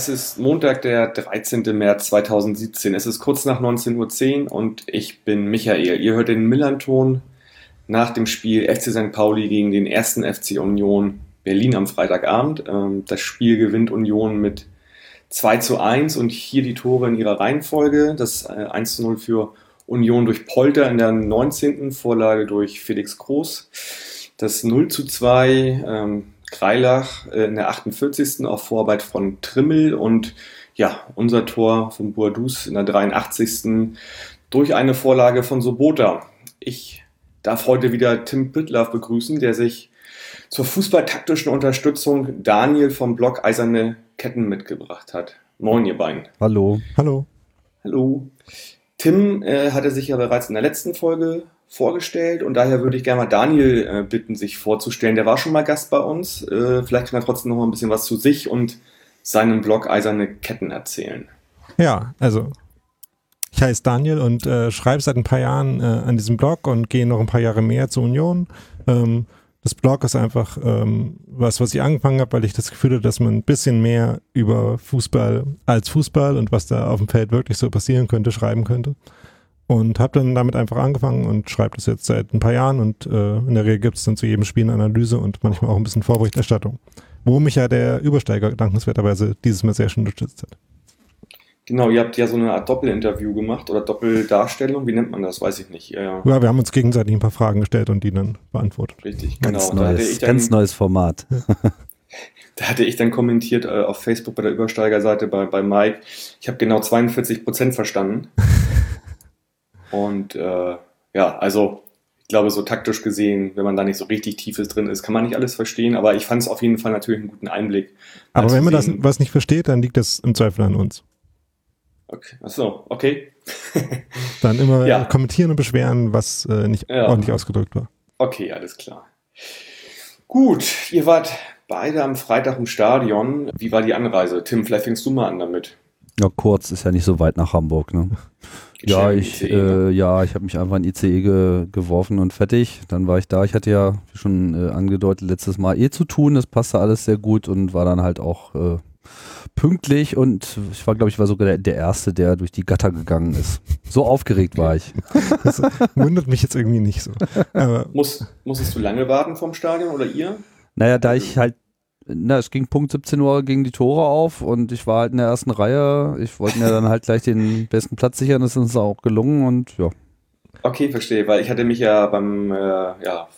es ist Montag, der 13. März 2017. Es ist kurz nach 19.10 Uhr und ich bin Michael. Ihr hört den Millanton nach dem Spiel FC St. Pauli gegen den ersten FC Union Berlin am Freitagabend. Ähm, das Spiel gewinnt Union mit 2 zu 1 und hier die Tore in ihrer Reihenfolge. Das 1 äh, zu 0 für Union durch Polter in der 19. Vorlage durch Felix Groß. Das 0 zu 2 ähm, Kreilach äh, in der 48. auf Vorarbeit von Trimmel und ja, unser Tor von Boadus in der 83. durch eine Vorlage von Sobota. Ich darf heute wieder Tim Püttlaff begrüßen, der sich zur fußballtaktischen Unterstützung Daniel vom Blog Eiserne Ketten mitgebracht hat. Moin, ihr beiden. Hallo. Hallo. Hallo. Tim äh, hatte sich ja bereits in der letzten Folge vorgestellt und daher würde ich gerne mal Daniel äh, bitten, sich vorzustellen. Der war schon mal Gast bei uns. Äh, vielleicht kann er trotzdem noch mal ein bisschen was zu sich und seinem Blog Eiserne Ketten erzählen. Ja, also ich heiße Daniel und äh, schreibe seit ein paar Jahren äh, an diesem Blog und gehe noch ein paar Jahre mehr zur Union. Ähm, das Blog ist einfach ähm, was, was ich angefangen habe, weil ich das Gefühl hatte, dass man ein bisschen mehr über Fußball als Fußball und was da auf dem Feld wirklich so passieren könnte, schreiben könnte. Und habe dann damit einfach angefangen und schreibe das jetzt seit ein paar Jahren und äh, in der Regel gibt es dann zu jedem Spiel eine Analyse und manchmal auch ein bisschen Vorberichterstattung. Wo mich ja der Übersteiger dankenswerterweise dieses Mal sehr schön unterstützt hat. Genau, ihr habt ja so eine Art Doppelinterview gemacht oder Doppeldarstellung, wie nennt man das? Weiß ich nicht. Ja, ja wir haben uns gegenseitig ein paar Fragen gestellt und die dann beantwortet. Richtig, ganz genau. Neues, dann, ganz neues Format. da hatte ich dann kommentiert äh, auf Facebook bei der Übersteigerseite bei, bei Mike, ich habe genau 42 Prozent verstanden. und äh, ja, also ich glaube, so taktisch gesehen, wenn man da nicht so richtig tiefes drin ist, kann man nicht alles verstehen, aber ich fand es auf jeden Fall natürlich einen guten Einblick. Aber wenn man das was nicht versteht, dann liegt das im Zweifel an uns. Okay. Achso, okay. Dann immer ja. kommentieren und beschweren, was äh, nicht ja. ordentlich ausgedrückt war. Okay, alles klar. Gut, ihr wart beide am Freitag im Stadion. Wie war die Anreise? Tim, vielleicht fängst du mal an damit. Ja, kurz, ist ja nicht so weit nach Hamburg, ne? ja, ich, ICE, äh, ne? ja, ich habe mich einfach in ICE ge geworfen und fertig. Dann war ich da. Ich hatte ja schon äh, angedeutet letztes Mal eh zu tun. Das passte alles sehr gut und war dann halt auch äh, pünktlich und ich war, glaube ich, war sogar der, der, Erste, der durch die Gatter gegangen ist. So aufgeregt war ich. Das wundert mich jetzt irgendwie nicht so. Aber Muss, musstest du lange warten vom Stadion oder ihr? Naja, da ich halt, na, es ging Punkt 17 Uhr gegen die Tore auf und ich war halt in der ersten Reihe. Ich wollte mir dann halt gleich den besten Platz sichern, das ist uns auch gelungen und ja. Okay, verstehe, weil ich hatte mich ja beim äh, ja,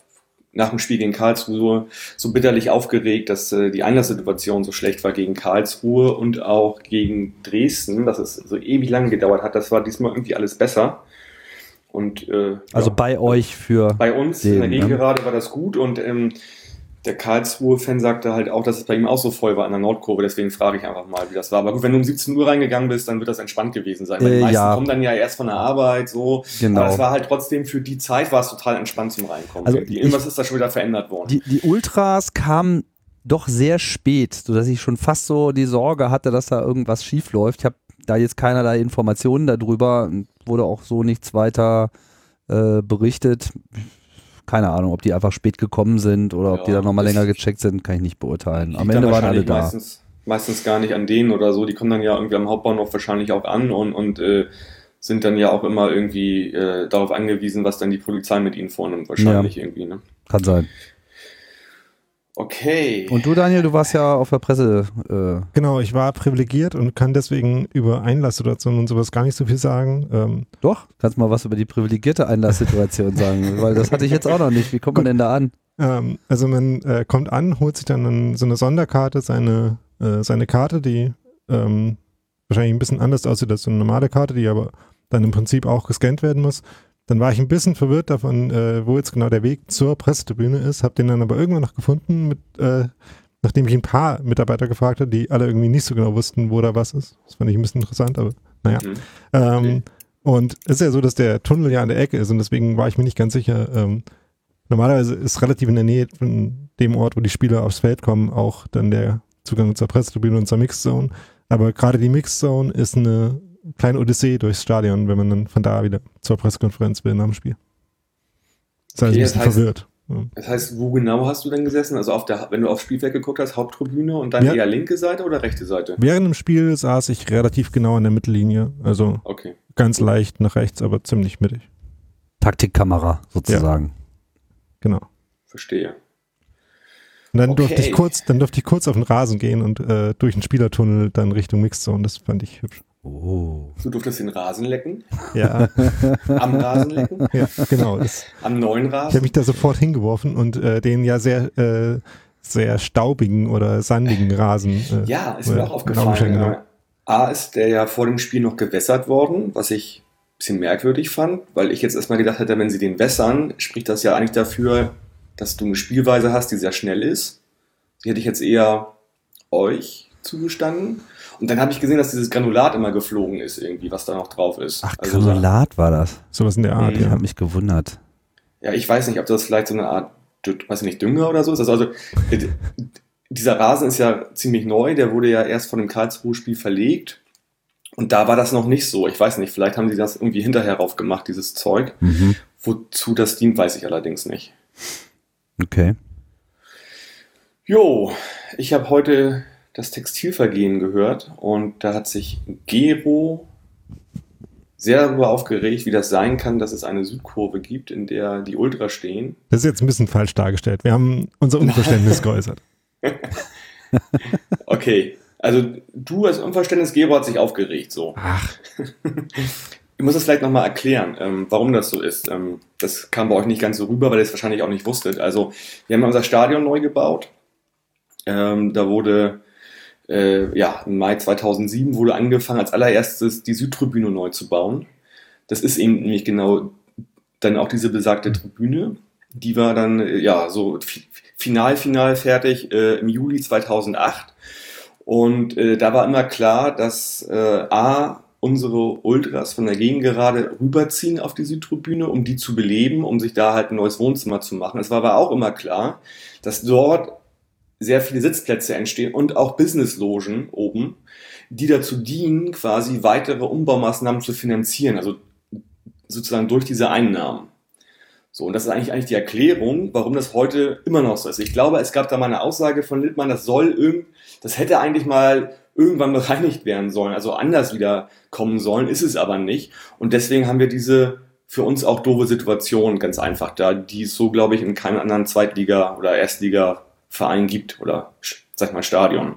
nach dem Spiel gegen Karlsruhe so bitterlich aufgeregt, dass äh, die Einlasssituation so schlecht war gegen Karlsruhe und auch gegen Dresden, dass es so ewig lang gedauert hat. Das war diesmal irgendwie alles besser. Und, äh, also ja, bei euch für. Bei uns den, in der Gegend ne? gerade war das gut und ähm, der Karlsruhe-Fan sagte halt auch, dass es bei ihm auch so voll war an der Nordkurve, deswegen frage ich einfach mal, wie das war. Aber gut, wenn du um 17 Uhr reingegangen bist, dann wird das entspannt gewesen sein. Weil die äh, meisten ja. kommen dann ja erst von der Arbeit, so. Genau. Aber es war halt trotzdem für die Zeit war es total entspannt zum Reinkommen. Also Irgendwas ich, ist da schon wieder verändert worden. Die, die Ultras kamen doch sehr spät, sodass ich schon fast so die Sorge hatte, dass da irgendwas schief läuft. Ich habe da jetzt keinerlei Informationen darüber, wurde auch so nichts weiter äh, berichtet keine Ahnung, ob die einfach spät gekommen sind oder ja, ob die da nochmal länger gecheckt sind, kann ich nicht beurteilen. Am Ende waren alle da. Meistens, meistens gar nicht an denen oder so, die kommen dann ja irgendwie am Hauptbahnhof wahrscheinlich auch an und, und äh, sind dann ja auch immer irgendwie äh, darauf angewiesen, was dann die Polizei mit ihnen vornimmt, wahrscheinlich ja, irgendwie. Ne? Kann sein. Okay. Und du, Daniel, du warst ja auf der Presse. Äh genau, ich war privilegiert und kann deswegen über Einlasssituationen und sowas gar nicht so viel sagen. Ähm Doch, kannst mal was über die privilegierte Einlasssituation sagen, weil das hatte ich jetzt auch noch nicht. Wie kommt man denn da an? Ähm, also man äh, kommt an, holt sich dann so eine Sonderkarte, seine, äh, seine Karte, die ähm, wahrscheinlich ein bisschen anders aussieht als so eine normale Karte, die aber dann im Prinzip auch gescannt werden muss. Dann war ich ein bisschen verwirrt davon, äh, wo jetzt genau der Weg zur Pressetribüne ist, habe den dann aber irgendwann noch gefunden, mit, äh, nachdem ich ein paar Mitarbeiter gefragt habe, die alle irgendwie nicht so genau wussten, wo da was ist. Das fand ich ein bisschen interessant, aber naja. Mhm. Ähm, okay. Und es ist ja so, dass der Tunnel ja an der Ecke ist und deswegen war ich mir nicht ganz sicher. Ähm, normalerweise ist relativ in der Nähe von dem Ort, wo die Spieler aufs Feld kommen, auch dann der Zugang zur Pressetribüne und zur Mixzone. Aber gerade die Mixzone ist eine kleine Odyssee durchs Stadion, wenn man dann von da wieder zur Pressekonferenz will nach dem Spiel. Das heißt, okay, ein bisschen heißt, verwirrt. Das heißt, wo genau hast du denn gesessen? Also auf der, wenn du aufs Spielfeld geguckt hast, Haupttribüne und dann ja. eher linke Seite oder rechte Seite? Während dem Spiel saß ich relativ genau an der Mittellinie, also okay. ganz leicht nach rechts, aber ziemlich mittig. Taktikkamera sozusagen. Ja. Genau. Verstehe. Und dann okay. durfte ich kurz, dann durfte ich kurz auf den Rasen gehen und äh, durch den Spielertunnel dann Richtung Mixzone. Das fand ich hübsch. Oh. Du durftest den Rasen lecken? Ja. Am Rasen lecken? Ja, genau. Das, Am neuen Rasen? Ich habe mich da sofort hingeworfen und äh, den ja sehr, äh, sehr staubigen oder sandigen Rasen. Äh, ja, ist mir auch aufgefallen. Genau. A ist der ja vor dem Spiel noch gewässert worden, was ich ein bisschen merkwürdig fand, weil ich jetzt erstmal gedacht hätte, wenn sie den wässern, spricht das ja eigentlich dafür, dass du eine Spielweise hast, die sehr schnell ist. Die hätte ich jetzt eher euch zugestanden. Und dann habe ich gesehen, dass dieses Granulat immer geflogen ist, irgendwie, was da noch drauf ist. Ach, also Granulat war das. Sowas in der Art, mhm. ja. Hat mich gewundert. Ja, ich weiß nicht, ob das vielleicht so eine Art, weiß ich nicht, Dünger oder so ist. Also, dieser Rasen ist ja ziemlich neu, der wurde ja erst von dem Karlsruhe-Spiel verlegt. Und da war das noch nicht so. Ich weiß nicht, vielleicht haben sie das irgendwie hinterher rauf gemacht, dieses Zeug. Mhm. Wozu das dient, weiß ich allerdings nicht. Okay. Jo, ich habe heute das Textilvergehen gehört und da hat sich Gero sehr darüber aufgeregt, wie das sein kann, dass es eine Südkurve gibt, in der die Ultra stehen. Das ist jetzt ein bisschen falsch dargestellt. Wir haben unser Unverständnis geäußert. okay, also du als Unverständnis, Gero hat sich aufgeregt, so. Ach. Ich muss das vielleicht nochmal erklären, ähm, warum das so ist. Ähm, das kam bei euch nicht ganz so rüber, weil ihr es wahrscheinlich auch nicht wusstet. Also, wir haben unser Stadion neu gebaut. Ähm, da wurde äh, ja, im Mai 2007 wurde angefangen, als allererstes die Südtribüne neu zu bauen. Das ist eben nämlich genau dann auch diese besagte Tribüne. Die war dann äh, ja so final, final fertig äh, im Juli 2008. Und äh, da war immer klar, dass äh, A, unsere Ultras von der Gegend gerade rüberziehen auf die Südtribüne, um die zu beleben, um sich da halt ein neues Wohnzimmer zu machen. Es war aber auch immer klar, dass dort sehr viele Sitzplätze entstehen und auch Businesslogen oben, die dazu dienen, quasi weitere Umbaumaßnahmen zu finanzieren, also sozusagen durch diese Einnahmen. So, und das ist eigentlich, eigentlich die Erklärung, warum das heute immer noch so ist. Ich glaube, es gab da mal eine Aussage von Littmann, das soll irgend, das hätte eigentlich mal irgendwann bereinigt werden sollen, also anders wieder kommen sollen, ist es aber nicht. Und deswegen haben wir diese für uns auch doofe Situation ganz einfach da, die es so, glaube ich, in keinem anderen Zweitliga- oder Erstliga Verein gibt oder sag mal Stadion.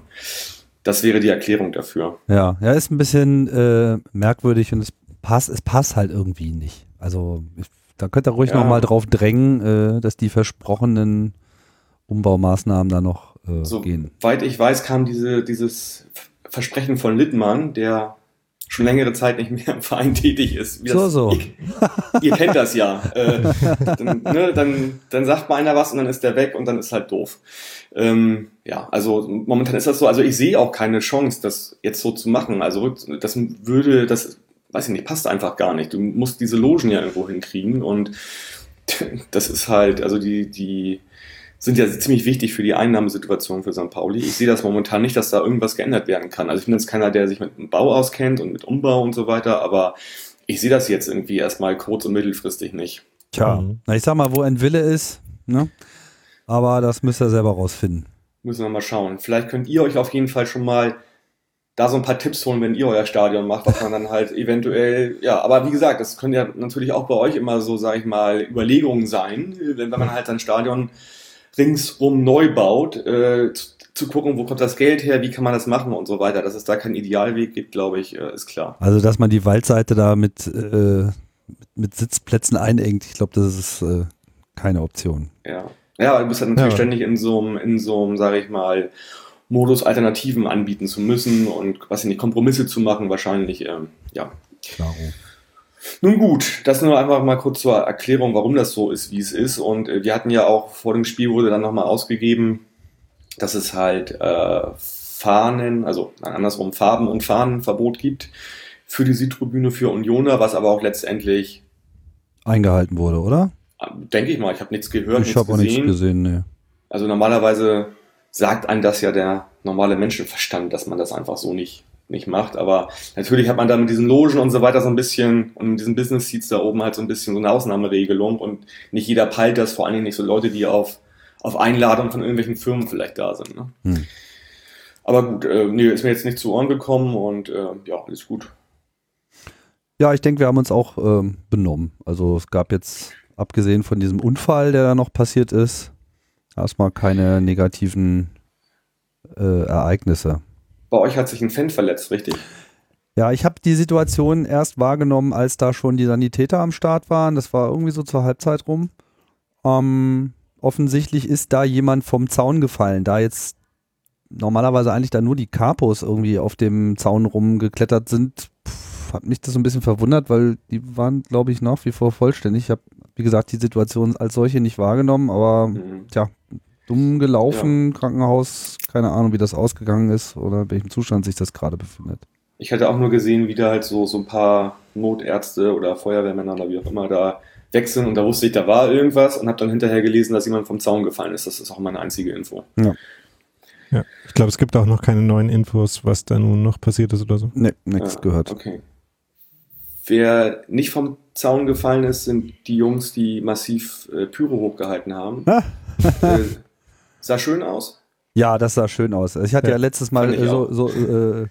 Das wäre die Erklärung dafür. Ja, ja, ist ein bisschen äh, merkwürdig und es passt, es passt halt irgendwie nicht. Also da könnt ihr ruhig ja. nochmal drauf drängen, äh, dass die versprochenen Umbaumaßnahmen da noch äh, so gehen. Soweit ich weiß, kam diese, dieses Versprechen von Littmann, der schon längere Zeit nicht mehr im Verein tätig ist. so, das, so. Ihr, ihr, kennt das ja. Äh, dann, ne, dann, dann sagt mal einer was und dann ist der weg und dann ist halt doof. Ähm, ja, also momentan ist das so. Also ich sehe auch keine Chance, das jetzt so zu machen. Also das würde, das weiß ich nicht, passt einfach gar nicht. Du musst diese Logen ja irgendwo hinkriegen und das ist halt, also die, die, sind ja ziemlich wichtig für die Einnahmesituation für St. Pauli. Ich sehe das momentan nicht, dass da irgendwas geändert werden kann. Also ich bin jetzt keiner, der sich mit dem Bau auskennt und mit Umbau und so weiter, aber ich sehe das jetzt irgendwie erstmal kurz- und mittelfristig nicht. Tja, mhm. na ich sag mal, wo ein Wille ist, ne? Aber das müsst ihr selber rausfinden. Müssen wir mal schauen. Vielleicht könnt ihr euch auf jeden Fall schon mal da so ein paar Tipps holen, wenn ihr euer Stadion macht, was man dann halt eventuell, ja, aber wie gesagt, das können ja natürlich auch bei euch immer so, sag ich mal, Überlegungen sein, wenn, wenn man halt sein Stadion ringsum neu baut, äh, zu, zu, gucken, wo kommt das Geld her, wie kann man das machen und so weiter. Dass es da keinen Idealweg gibt, glaube ich, äh, ist klar. Also, dass man die Waldseite da mit, äh, mit Sitzplätzen einengt, ich glaube, das ist äh, keine Option. Ja. Ja, du bist halt natürlich ja. ständig in so einem, in so einem, sage ich mal, Modus Alternativen anbieten zu müssen und was nicht, Kompromisse zu machen, wahrscheinlich, ähm, ja. Klaro. Nun gut, das nur einfach mal kurz zur Erklärung, warum das so ist, wie es ist. Und äh, wir hatten ja auch vor dem Spiel wurde dann nochmal ausgegeben, dass es halt äh, Fahnen, also andersrum Farben und Fahnenverbot gibt für die Südtribüne für Unioner, was aber auch letztendlich eingehalten wurde, oder? Denke ich mal, ich habe nichts gehört. Ich habe auch nichts gesehen, nee. Also normalerweise sagt einem das ja der normale Menschenverstand, dass man das einfach so nicht nicht macht. Aber natürlich hat man da mit diesen Logen und so weiter so ein bisschen und mit diesen Business Seats da oben halt so ein bisschen so eine Ausnahmeregelung und nicht jeder peilt das, vor allen Dingen nicht so Leute, die auf, auf Einladung von irgendwelchen Firmen vielleicht da sind. Ne? Hm. Aber gut, äh, nee, ist mir jetzt nicht zu Ohren gekommen und äh, ja, alles gut. Ja, ich denke, wir haben uns auch ähm, benommen. Also es gab jetzt, abgesehen von diesem Unfall, der da noch passiert ist, erstmal keine negativen äh, Ereignisse. Bei euch hat sich ein Fan verletzt, richtig? Ja, ich habe die Situation erst wahrgenommen, als da schon die Sanitäter am Start waren. Das war irgendwie so zur Halbzeit rum. Ähm, offensichtlich ist da jemand vom Zaun gefallen. Da jetzt normalerweise eigentlich da nur die Kapos irgendwie auf dem Zaun rumgeklettert sind, pff, hat mich das ein bisschen verwundert, weil die waren, glaube ich, nach wie vor vollständig. Ich habe, wie gesagt, die Situation als solche nicht wahrgenommen, aber mhm. tja, dumm gelaufen, ja. Krankenhaus, keine Ahnung, wie das ausgegangen ist oder in welchem Zustand sich das gerade befindet. Ich hatte auch nur gesehen, wie da halt so, so ein paar Notärzte oder Feuerwehrmänner oder wie auch immer da wechseln und da wusste ich, da war irgendwas und habe dann hinterher gelesen, dass jemand vom Zaun gefallen ist. Das ist auch meine einzige Info. Ja. Ja, ich glaube, es gibt auch noch keine neuen Infos, was da nun noch passiert ist oder so. Nee, nichts ja, gehört. Okay. Wer nicht vom Zaun gefallen ist, sind die Jungs, die massiv äh, Pyro hochgehalten haben. Ah. äh, sah schön aus. Ja, das sah schön aus. Ich hatte ja, ja letztes Mal so, so äh,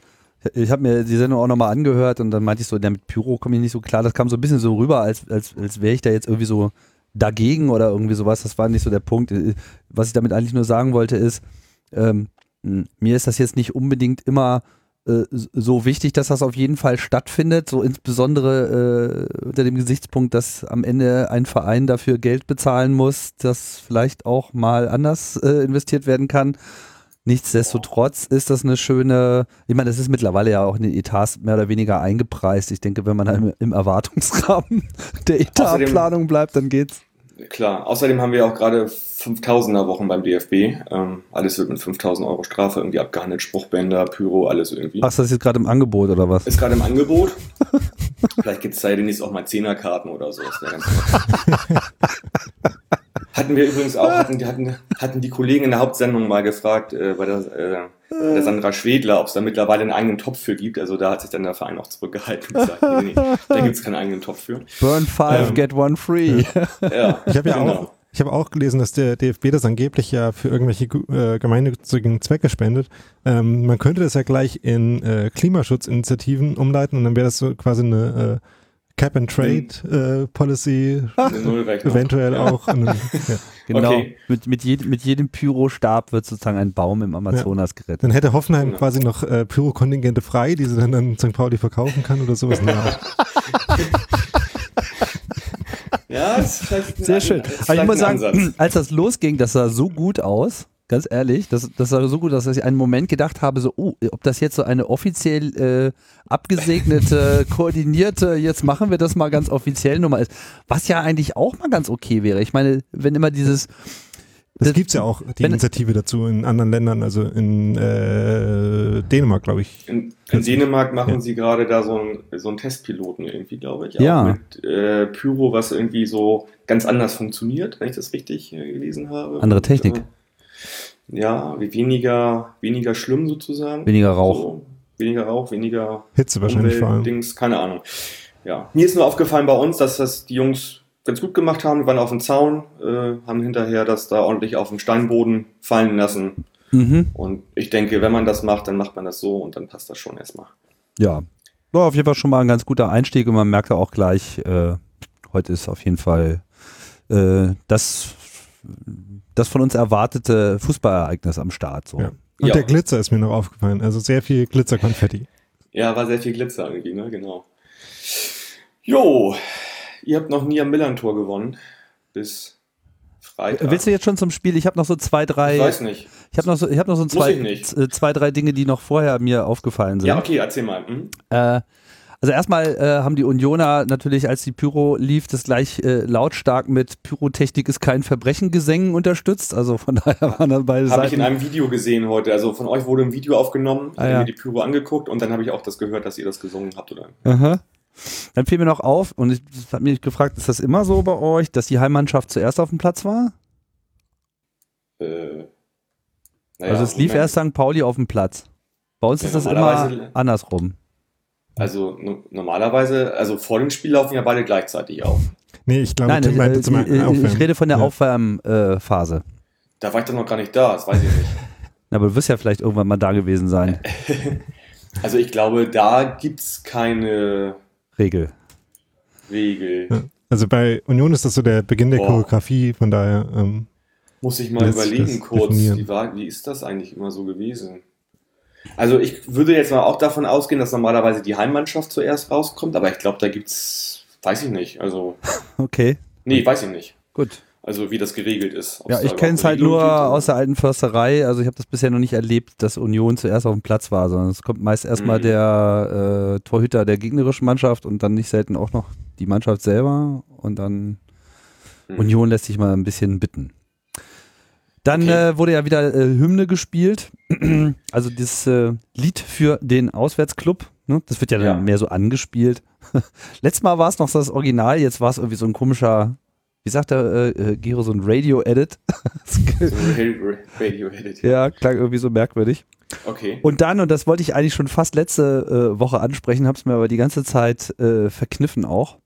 ich habe mir die Sendung auch nochmal angehört und dann meinte ich so, ja, mit Pyro komme ich nicht so klar. Das kam so ein bisschen so rüber, als, als, als wäre ich da jetzt irgendwie so dagegen oder irgendwie sowas. Das war nicht so der Punkt. Äh, was ich damit eigentlich nur sagen wollte ist, ähm, mir ist das jetzt nicht unbedingt immer so wichtig, dass das auf jeden Fall stattfindet, so insbesondere äh, unter dem Gesichtspunkt, dass am Ende ein Verein dafür Geld bezahlen muss, das vielleicht auch mal anders äh, investiert werden kann. Nichtsdestotrotz ist das eine schöne, ich meine, das ist mittlerweile ja auch in den Etats mehr oder weniger eingepreist. Ich denke, wenn man im, im Erwartungsrahmen der Etatplanung bleibt, dann geht's. Klar, außerdem haben wir auch gerade 5000er Wochen beim DFB. Ähm, alles wird mit 5000 Euro Strafe irgendwie abgehandelt. Spruchbänder, Pyro, alles irgendwie. Ach, das ist jetzt gerade im Angebot oder was? Ist gerade im Angebot. Vielleicht gibt es da demnächst auch mal Zehnerkarten oder so. hatten wir übrigens auch, hatten, hatten, hatten die Kollegen in der Hauptsendung mal gefragt, äh, bei der, äh, der Sandra Schwedler, ob es da mittlerweile einen eigenen Topf für gibt. Also da hat sich dann der Verein auch zurückgehalten und gesagt, nee, nee, da gibt es keinen eigenen Topf für. Burn five, ähm, get one free. Ja, ich habe ja genau. auch ich habe auch gelesen, dass der DFB das angeblich ja für irgendwelche äh, gemeinnützigen Zwecke spendet. Ähm, man könnte das ja gleich in äh, Klimaschutzinitiativen umleiten und dann wäre das so quasi eine äh, Cap and Trade äh, Policy, eventuell auch. Ja. Genau. Okay. Mit, mit, jed mit jedem Pyrostab wird sozusagen ein Baum im Amazonas ja. gerettet. Dann hätte Hoffenheim genau. quasi noch äh, Pyro-Kontingente frei, die sie dann an St. Pauli verkaufen kann oder sowas. Ja, das ist Sehr schön. Aber ich muss sagen, Ansatz. als das losging, das sah so gut aus. Ganz ehrlich, das, das sah so gut dass ich einen Moment gedacht habe, so, oh, ob das jetzt so eine offiziell äh, abgesegnete, koordinierte, jetzt machen wir das mal ganz offiziell Nummer ist, was ja eigentlich auch mal ganz okay wäre. Ich meine, wenn immer dieses, das, das gibt es ja auch, die Initiative dazu in anderen Ländern, also in äh, Dänemark, glaube ich. In, in Dänemark machen ja. sie gerade da so einen so einen Testpiloten irgendwie, glaube ich. Ja. mit äh, Pyro, was irgendwie so ganz anders funktioniert, wenn ich das richtig äh, gelesen habe. Andere Technik. Und, äh, ja, weniger, weniger schlimm sozusagen. Weniger Rauch. So, weniger Rauch, weniger Hitze wahrscheinlich vor allem. Dings, keine Ahnung. Ja. Mir ist nur aufgefallen bei uns, dass das die Jungs ganz gut gemacht haben. Wir waren auf dem Zaun, äh, haben hinterher das da ordentlich auf den Steinboden fallen lassen. Mhm. Und ich denke, wenn man das macht, dann macht man das so und dann passt das schon erstmal. Ja, war auf jeden Fall schon mal ein ganz guter Einstieg und man merkt auch gleich, äh, heute ist auf jeden Fall äh, das, das von uns erwartete Fußballereignis am Start. So. Ja. Und ja. der Glitzer ist mir noch aufgefallen. Also sehr viel Glitzerkonfetti. Ja, war sehr viel Glitzer irgendwie, ne? Genau. Jo, Ihr habt noch nie am Millantor gewonnen. Bis Freitag. Willst du jetzt schon zum Spiel? Ich habe noch so zwei, drei. Ich weiß nicht. Ich habe noch so, ich habe noch so zwei, äh, zwei, drei Dinge, die noch vorher mir aufgefallen sind. Ja, okay, erzähl mal. Mhm. Äh, also erstmal äh, haben die Unioner natürlich, als die Pyro lief, das gleich äh, lautstark mit Pyrotechnik ist kein Verbrechen Gesängen unterstützt. Also von daher waren dann beide Habe ich in einem Video gesehen heute. Also von euch wurde ein Video aufgenommen, ich ah, ja. mir die Pyro angeguckt und dann habe ich auch das gehört, dass ihr das gesungen habt, oder? Aha. Dann fiel mir noch auf, und ich habe mich gefragt, ist das immer so bei euch, dass die Heimmannschaft zuerst auf dem Platz war? Äh, naja, also es lief erst St. Pauli auf dem Platz. Bei uns Ja, ist das immer andersrum. Also no normalerweise, also vor dem Spiel laufen ja beide gleichzeitig auf. Nee, ich glaube, Nein, äh, äh, zum äh, Aufwärmen. ich rede von der Ja. Aufwärmphase. Da war ich doch noch gar nicht da, das weiß ich nicht. Aber du wirst ja vielleicht irgendwann mal da gewesen sein. Also ich glaube, da gibt's keine Regel. Regel. Also bei Union ist das so der Beginn der Boah. Choreografie, von daher, ähm, Muss ich mal überlegen kurz, wie, war, wie ist das eigentlich immer so gewesen? Also ich würde jetzt mal auch davon ausgehen, dass normalerweise die Heimmannschaft zuerst rauskommt, aber ich glaube, da gibt's, weiß ich nicht, also, Okay, nee, weiß ich nicht. gut. Also wie das geregelt ist. Ja, ich kenne es halt nur aus der alten Försterei. Also ich habe das bisher noch nicht erlebt, dass Union zuerst auf dem Platz war, sondern es kommt meist erstmal Mhm. der äh, Torhüter der gegnerischen Mannschaft und dann nicht selten auch noch die Mannschaft selber und dann Mhm. Union lässt sich mal ein bisschen bitten. Dann Okay. äh, wurde ja wieder äh, Hymne gespielt, also das äh, Lied für den Auswärtsclub. Ne? Das wird ja dann Ja. mehr so angespielt. Letztes Mal war es noch das Original, jetzt war es irgendwie so ein komischer, wie sagt der äh, äh, Gero, so ein Radio-Edit. Radio-Edit. ja, klang irgendwie so merkwürdig. Okay. Und dann, und das wollte ich eigentlich schon fast letzte äh, Woche ansprechen, habe es mir aber die ganze Zeit äh, verkniffen auch.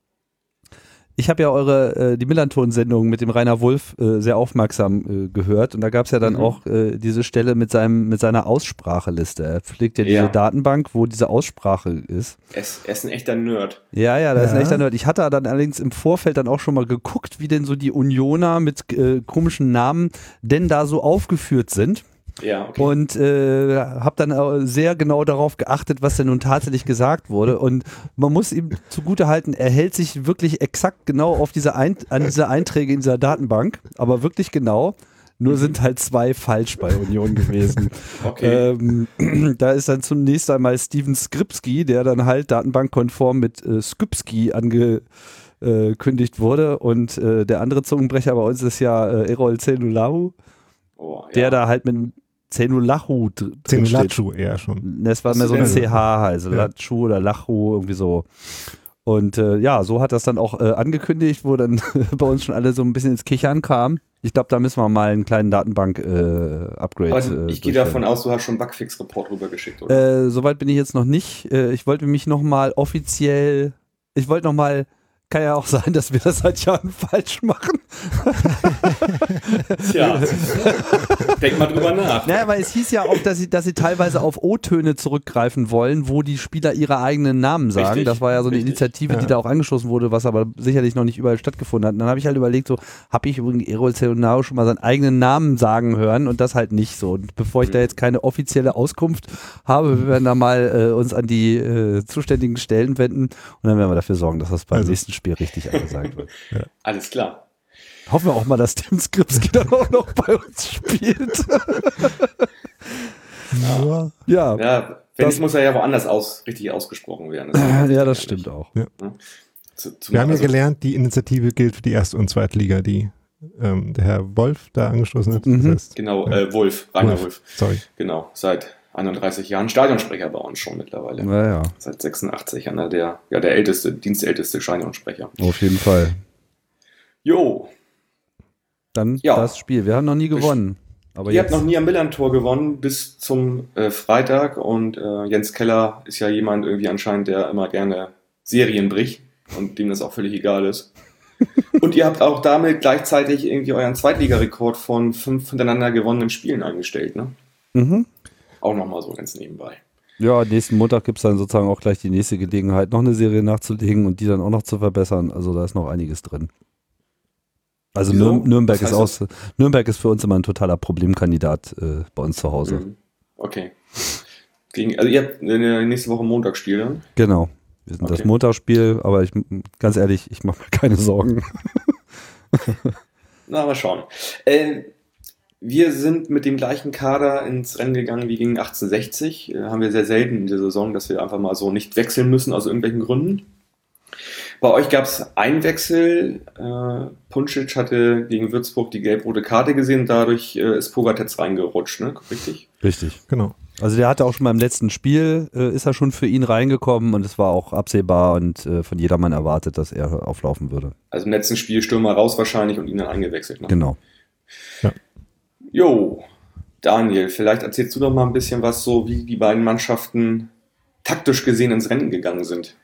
Ich habe ja eure, äh, die Millanton-Sendung mit dem Rainer Wulff äh, sehr aufmerksam äh, gehört und da gab es ja dann Mhm. auch äh, diese Stelle mit, seinem, mit seiner Ausspracheliste. Er pflegt ja diese Ja. Datenbank, wo diese Aussprache ist. Er ist, er ist ein echter Nerd. Ja, ja, das ist ein Ja. echter Nerd. Ich hatte dann allerdings im Vorfeld dann auch schon mal geguckt, wie denn so die Unioner mit äh, komischen Namen denn da so aufgeführt sind. Ja, okay. Und äh, habe dann sehr genau darauf geachtet, was denn nun tatsächlich gesagt wurde. Und man muss ihm zugute halten, er hält sich wirklich exakt genau auf diese Ein an diese Einträge in dieser Datenbank, aber wirklich genau. Nur sind halt zwei falsch bei Union gewesen. okay. Ähm, da ist dann zunächst einmal Steven Skripski, der dann halt datenbankkonform mit äh, Skypski angekündigt wurde. Und äh, der andere Zungenbrecher bei uns ist ja äh, Erol Zenulahu, oh, ja. der da halt mit Zenulahu dr- drin steht. Zenulachu eher schon. Das war mehr so ein? CH, also Ja. Lachu oder Lachu, irgendwie so. Und äh, ja, so hat das dann auch äh, angekündigt, wo dann bei uns schon alle so ein bisschen ins Kichern kamen. Ich glaube, da müssen wir mal einen kleinen Datenbank-Upgrade. Aber äh, ich gehe davon aus, du hast schon Bugfix-Report rübergeschickt, oder? Äh, Soweit bin ich jetzt noch nicht. Äh, ich wollte mich nochmal offiziell, ich wollte nochmal, kann ja auch sein, dass wir das seit Jahren falsch machen. Tja, denk mal drüber nach. Naja, weil es hieß ja auch, dass sie, dass sie teilweise auf O-Töne zurückgreifen wollen, wo die Spieler ihre eigenen Namen sagen. Richtig, das war ja so eine richtig. Initiative, die Ja. da auch angeschlossen wurde, was aber sicherlich noch nicht überall stattgefunden hat. Und dann habe ich halt überlegt, so, habe ich übrigens Erol Celonaro schon mal seinen eigenen Namen sagen hören und das halt nicht so. Und bevor ich da jetzt keine offizielle Auskunft habe, wir werden da mal äh, uns an die äh, zuständigen Stellen wenden und dann werden wir dafür sorgen, dass das beim Also- nächsten Spiel richtig angesagt wird. Alles klar. Hoffen wir auch mal, dass Tim Skripski dann auch noch bei uns spielt. Nur, ja. Ja, wenn Das- muss er ja woanders aus, richtig ausgesprochen werden. Ja, das stimmt auch. Zu, zu, wir haben ja also- gelernt, die Initiative gilt für die Erste und Zweitliga, die ähm, der Herr Wolf da angestoßen hat. Mhm. Das heißt, Genau, äh, Wolf, Rainer Wolf. Wolf. sorry. Genau, seit 31 Jahren Stadionsprecher bei uns schon mittlerweile. Naja, Seit 86, einer der, ja, der älteste, dienstälteste Stadionsprecher. auf jeden Fall. Jo, Dann Ja. das Spiel. Wir haben noch nie gewonnen. Aber ihr habt noch nie am Millantor gewonnen bis zum äh, Freitag und äh, Jens Keller ist ja jemand irgendwie anscheinend, der immer gerne Serien bricht und dem das auch völlig egal ist. und ihr habt auch damit gleichzeitig irgendwie euren Zweitligarekord von fünf hintereinander gewonnenen Spielen eingestellt, ne? mhm. Auch nochmal so ganz nebenbei. Ja, nächsten Montag gibt es dann sozusagen auch gleich die nächste Gelegenheit, noch eine Serie nachzulegen und die dann auch noch zu verbessern. Also da ist noch einiges drin. Also Wieso? Nür Nürnberg ist aus, Nürnberg ist für uns immer ein totaler Problemkandidat äh, bei uns zu Hause. Mhm. Okay. Gegen, also ihr habt nächste Woche Montagsspiel, dann? Genau. Wir sind das Okay. Montagsspiel, aber ich ganz ehrlich, ich mache mir keine Sorgen. Na, mal schauen. Äh, wir sind mit dem gleichen Kader ins Rennen gegangen wie gegen 1860. Äh, haben wir sehr selten in der Saison, dass wir einfach mal so nicht wechseln müssen aus irgendwelchen Gründen. Bei euch gab es einen Wechsel. Äh, Puncic hatte gegen Würzburg die gelb-rote Karte gesehen, dadurch äh, ist Pogatetz reingerutscht, ne? Richtig. Richtig. Genau. Also der hatte auch schon beim letzten Spiel, äh, ist er schon für ihn reingekommen und es war auch absehbar und äh, von jedermann erwartet, dass er auflaufen würde. Also im letzten Spiel Stürmer raus wahrscheinlich und ihn dann eingewechselt. Ne? Genau. Jo. Daniel, vielleicht erzählst du doch mal ein bisschen was so, wie die beiden Mannschaften taktisch gesehen ins Rennen gegangen sind.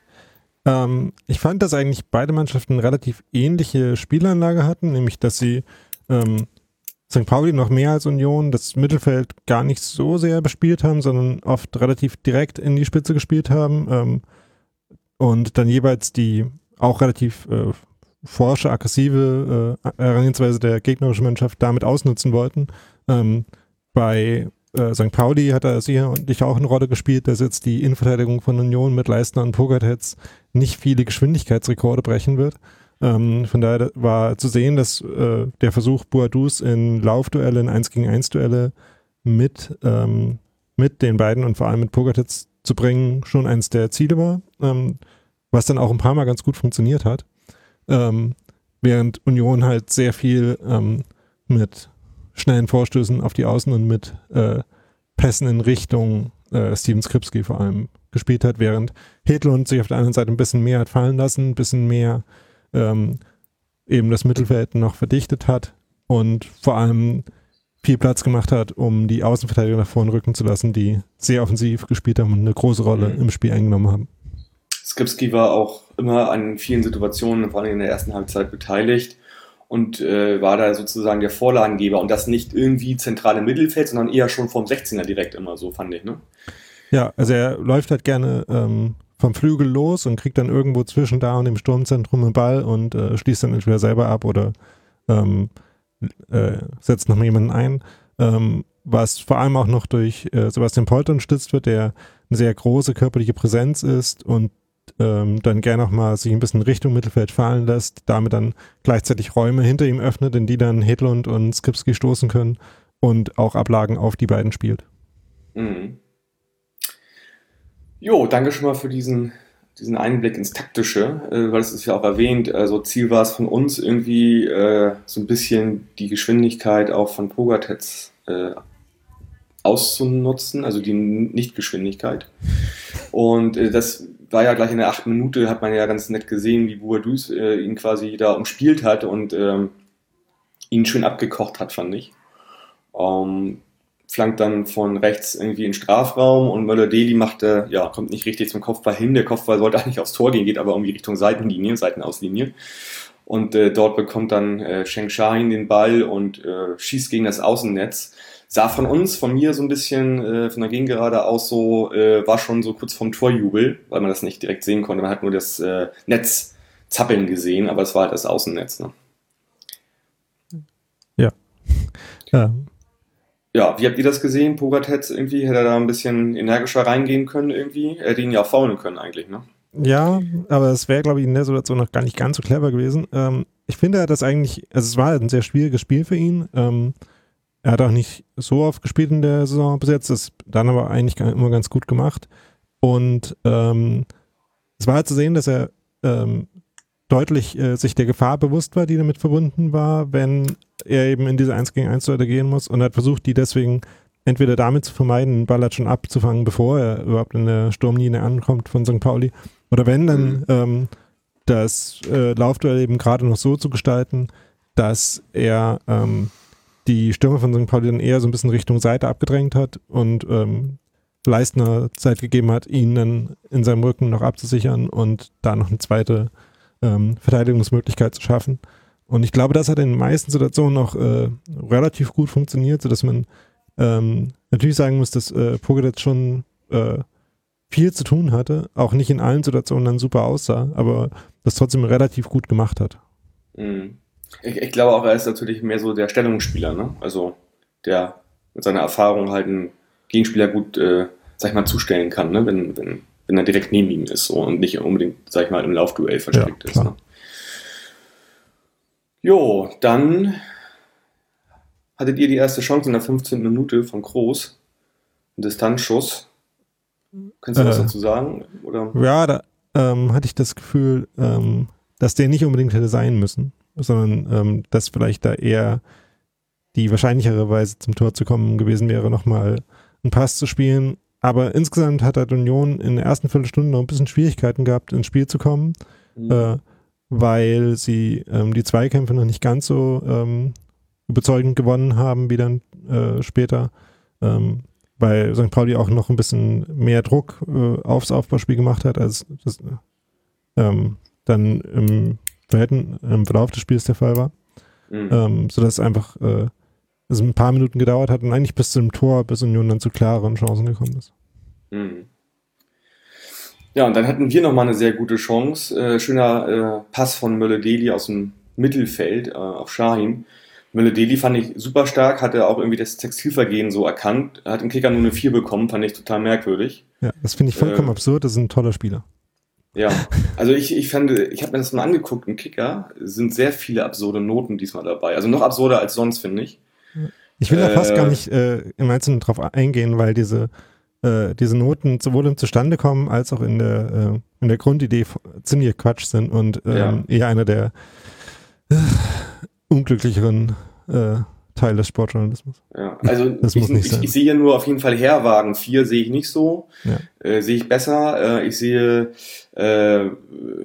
Ähm, ich fand, dass eigentlich beide Mannschaften relativ ähnliche Spielanlage hatten, nämlich dass sie ähm, St. Pauli noch mehr als Union das Mittelfeld gar nicht so sehr bespielt haben, sondern oft relativ direkt in die Spitze gespielt haben ähm, und dann jeweils die auch relativ äh, forsche, aggressive äh, Herangehensweise der gegnerischen Mannschaft damit ausnutzen wollten. Ähm, bei äh, St. Pauli hat er sicherlich auch eine Rolle gespielt, dass jetzt die Innenverteidigung von Union mit Leistner und Pogatetz nicht viele Geschwindigkeitsrekorde brechen wird. Ähm, von daher war zu sehen, dass äh, der Versuch Boadus in Laufduelle, in 1 gegen 1 Duelle mit, ähm, mit den beiden und vor allem mit Pogatetz zu bringen, schon eins der Ziele war, ähm, was dann auch ein paar Mal ganz gut funktioniert hat. Ähm, während Union halt sehr viel ähm, mit schnellen Vorstößen auf die Außen und mit äh, Pässen in Richtung äh, Steven Skripski vor allem gespielt hat, während Hedlund sich auf der anderen Seite ein bisschen mehr hat fallen lassen, ein bisschen mehr ähm, eben das Mittelfeld noch verdichtet hat und vor allem viel Platz gemacht hat, um die Außenverteidiger nach vorne rücken zu lassen, die sehr offensiv gespielt haben und eine große Rolle mhm. im Spiel eingenommen haben. Skripski war auch immer an vielen Situationen, vor allem in der ersten Halbzeit, beteiligt und äh, war da sozusagen der Vorlagengeber und das nicht irgendwie zentrale Mittelfeld, sondern eher schon vom 16er direkt immer so, fand ich, ne? Ja, also er läuft halt gerne ähm, vom Flügel los und kriegt dann irgendwo zwischen da und dem Sturmzentrum einen Ball und äh, schließt dann entweder selber ab oder ähm, äh, setzt noch mal jemanden ein. Ähm, was vor allem auch noch durch äh, Sebastian Polter unterstützt wird, der eine sehr große körperliche Präsenz ist und ähm, dann gerne auch mal sich ein bisschen Richtung Mittelfeld fallen lässt, damit dann gleichzeitig Räume hinter ihm öffnet, in die dann Hedlund und Skripski stoßen können und auch Ablagen auf die beiden spielt. Mhm. Jo, danke schon mal für diesen, diesen Einblick ins Taktische, äh, weil es ist ja auch erwähnt, also Ziel war es von uns irgendwie äh, so ein bisschen die Geschwindigkeit auch von Pogatetz äh, auszunutzen, also die Nichtgeschwindigkeit. Und äh, das war ja gleich in der achten Minute, hat man ja ganz nett gesehen, wie Boadus äh, ihn quasi da umspielt hat und ähm, ihn schön abgekocht hat, fand ich. Ähm, flankt dann von rechts irgendwie in Strafraum und Möller-Deli macht, äh, ja, kommt nicht richtig zum Kopfball hin. Der Kopfball sollte eigentlich aufs Tor gehen, geht aber irgendwie Richtung Seitenlinie, Seitenauslinie. Und äh, dort bekommt dann äh, Sheng Shahin den Ball und äh, schießt gegen das Außennetz sah von uns, von mir so ein bisschen, äh, von der Gegengerade aus so, äh, war schon so kurz vom Torjubel, weil man das nicht direkt sehen konnte. Man hat nur das äh, Netz zappeln gesehen, aber es war halt das Außennetz. Ne? Ja. ja. Ja, wie habt ihr das gesehen? Pogatetz irgendwie, hätte er da ein bisschen energischer reingehen können irgendwie? Er hätte ihn ja auch faulen können eigentlich, ne? Ja, aber es wäre, glaube ich, in der Situation noch gar nicht ganz so clever gewesen. Ähm, ich finde, er hat das eigentlich, also es war ein sehr schwieriges Spiel für ihn. Ähm, er hat auch nicht so oft gespielt in der Saison bis jetzt, das dann aber eigentlich immer ganz gut gemacht. Und ähm, es war halt zu sehen, dass er ähm, deutlich äh, sich der Gefahr bewusst war, die damit verbunden war, wenn er eben in diese 1 gegen 1 Duelle gehen muss und hat versucht, die deswegen entweder damit zu vermeiden, den Ball halt schon abzufangen, bevor er überhaupt in der Sturmlinie ankommt von St. Pauli. Oder wenn, dann mhm. ähm, das äh, Laufduell eben gerade noch so zu gestalten, dass er ähm, die Stürmer von St. Pauli dann eher so ein bisschen Richtung Seite abgedrängt hat und ähm, Leistner Zeit gegeben hat, ihn dann in seinem Rücken noch abzusichern und da noch eine zweite ähm, Verteidigungsmöglichkeit zu schaffen. Und ich glaube, das hat in den meisten Situationen auch äh, relativ gut funktioniert, sodass man ähm, natürlich sagen muss, dass äh, Pogadet schon äh, viel zu tun hatte, auch nicht in allen Situationen dann super aussah, aber das trotzdem relativ gut gemacht hat. Mhm. Ich, ich, glaube auch, er ist natürlich mehr so der Stellungsspieler, ne? Also der mit seiner Erfahrung halt einen Gegenspieler gut, äh, sag ich mal, zustellen kann, ne? Wenn, wenn, wenn er direkt neben ihm ist so, und nicht unbedingt, sag ich mal, im Laufduell verstrickt ja, ist. Ne? Jo, dann hattet ihr die erste Chance in der 15. Minute von Groß. Ein Distanzschuss. Könntest du äh, was dazu sagen? Oder? Ja, da ähm, hatte ich das Gefühl, ähm, dass der nicht unbedingt hätte sein müssen sondern ähm, dass vielleicht da eher die wahrscheinlichere Weise zum Tor zu kommen gewesen wäre, nochmal einen Pass zu spielen. Aber insgesamt hat halt Union in der ersten Viertelstunde noch ein bisschen Schwierigkeiten gehabt, ins Spiel zu kommen, mhm. äh, weil sie ähm, die Zweikämpfe noch nicht ganz so ähm, überzeugend gewonnen haben, wie dann äh, später. Ähm, weil St. Pauli auch noch ein bisschen mehr Druck äh, aufs Aufbauspiel gemacht hat, als das ähm, dann im, Verhältnis, im Verlauf des Spiels der Fall war. Mhm. Ähm, sodass es einfach äh, es ein paar Minuten gedauert hat und eigentlich bis zum Tor, bis Union dann zu klaren Chancen gekommen ist. Mhm. Ja, und dann hatten wir nochmal eine sehr gute Chance. Äh, schöner äh, Pass von Mölle-Deli aus dem Mittelfeld äh, auf Shahin. Mölle-Deli fand ich super stark, hatte auch irgendwie das Textilvergehen so erkannt, hat im Kicker nur eine 4 bekommen, fand ich total merkwürdig. Ja, das finde ich vollkommen äh, absurd, das ist ein toller Spieler. Ja, also ich, ich fand, ich habe mir das mal angeguckt, im Kicker sind sehr viele absurde Noten diesmal dabei. Also noch absurder als sonst, finde ich. Ich will da fast gar äh. nicht äh, im Einzelnen drauf eingehen, weil diese, äh, diese Noten sowohl im Zustandekommen als auch in der, äh, in der Grundidee ziemlich Quatsch sind und ähm, ja. eher einer der äh, unglücklicheren äh, Teil des Sportjournalismus. Ja, also das ich, ich, ich, sehe nur auf jeden Fall Herwagen 4 sehe ich nicht so. Ja. Äh, sehe ich besser. Äh, ich sehe äh,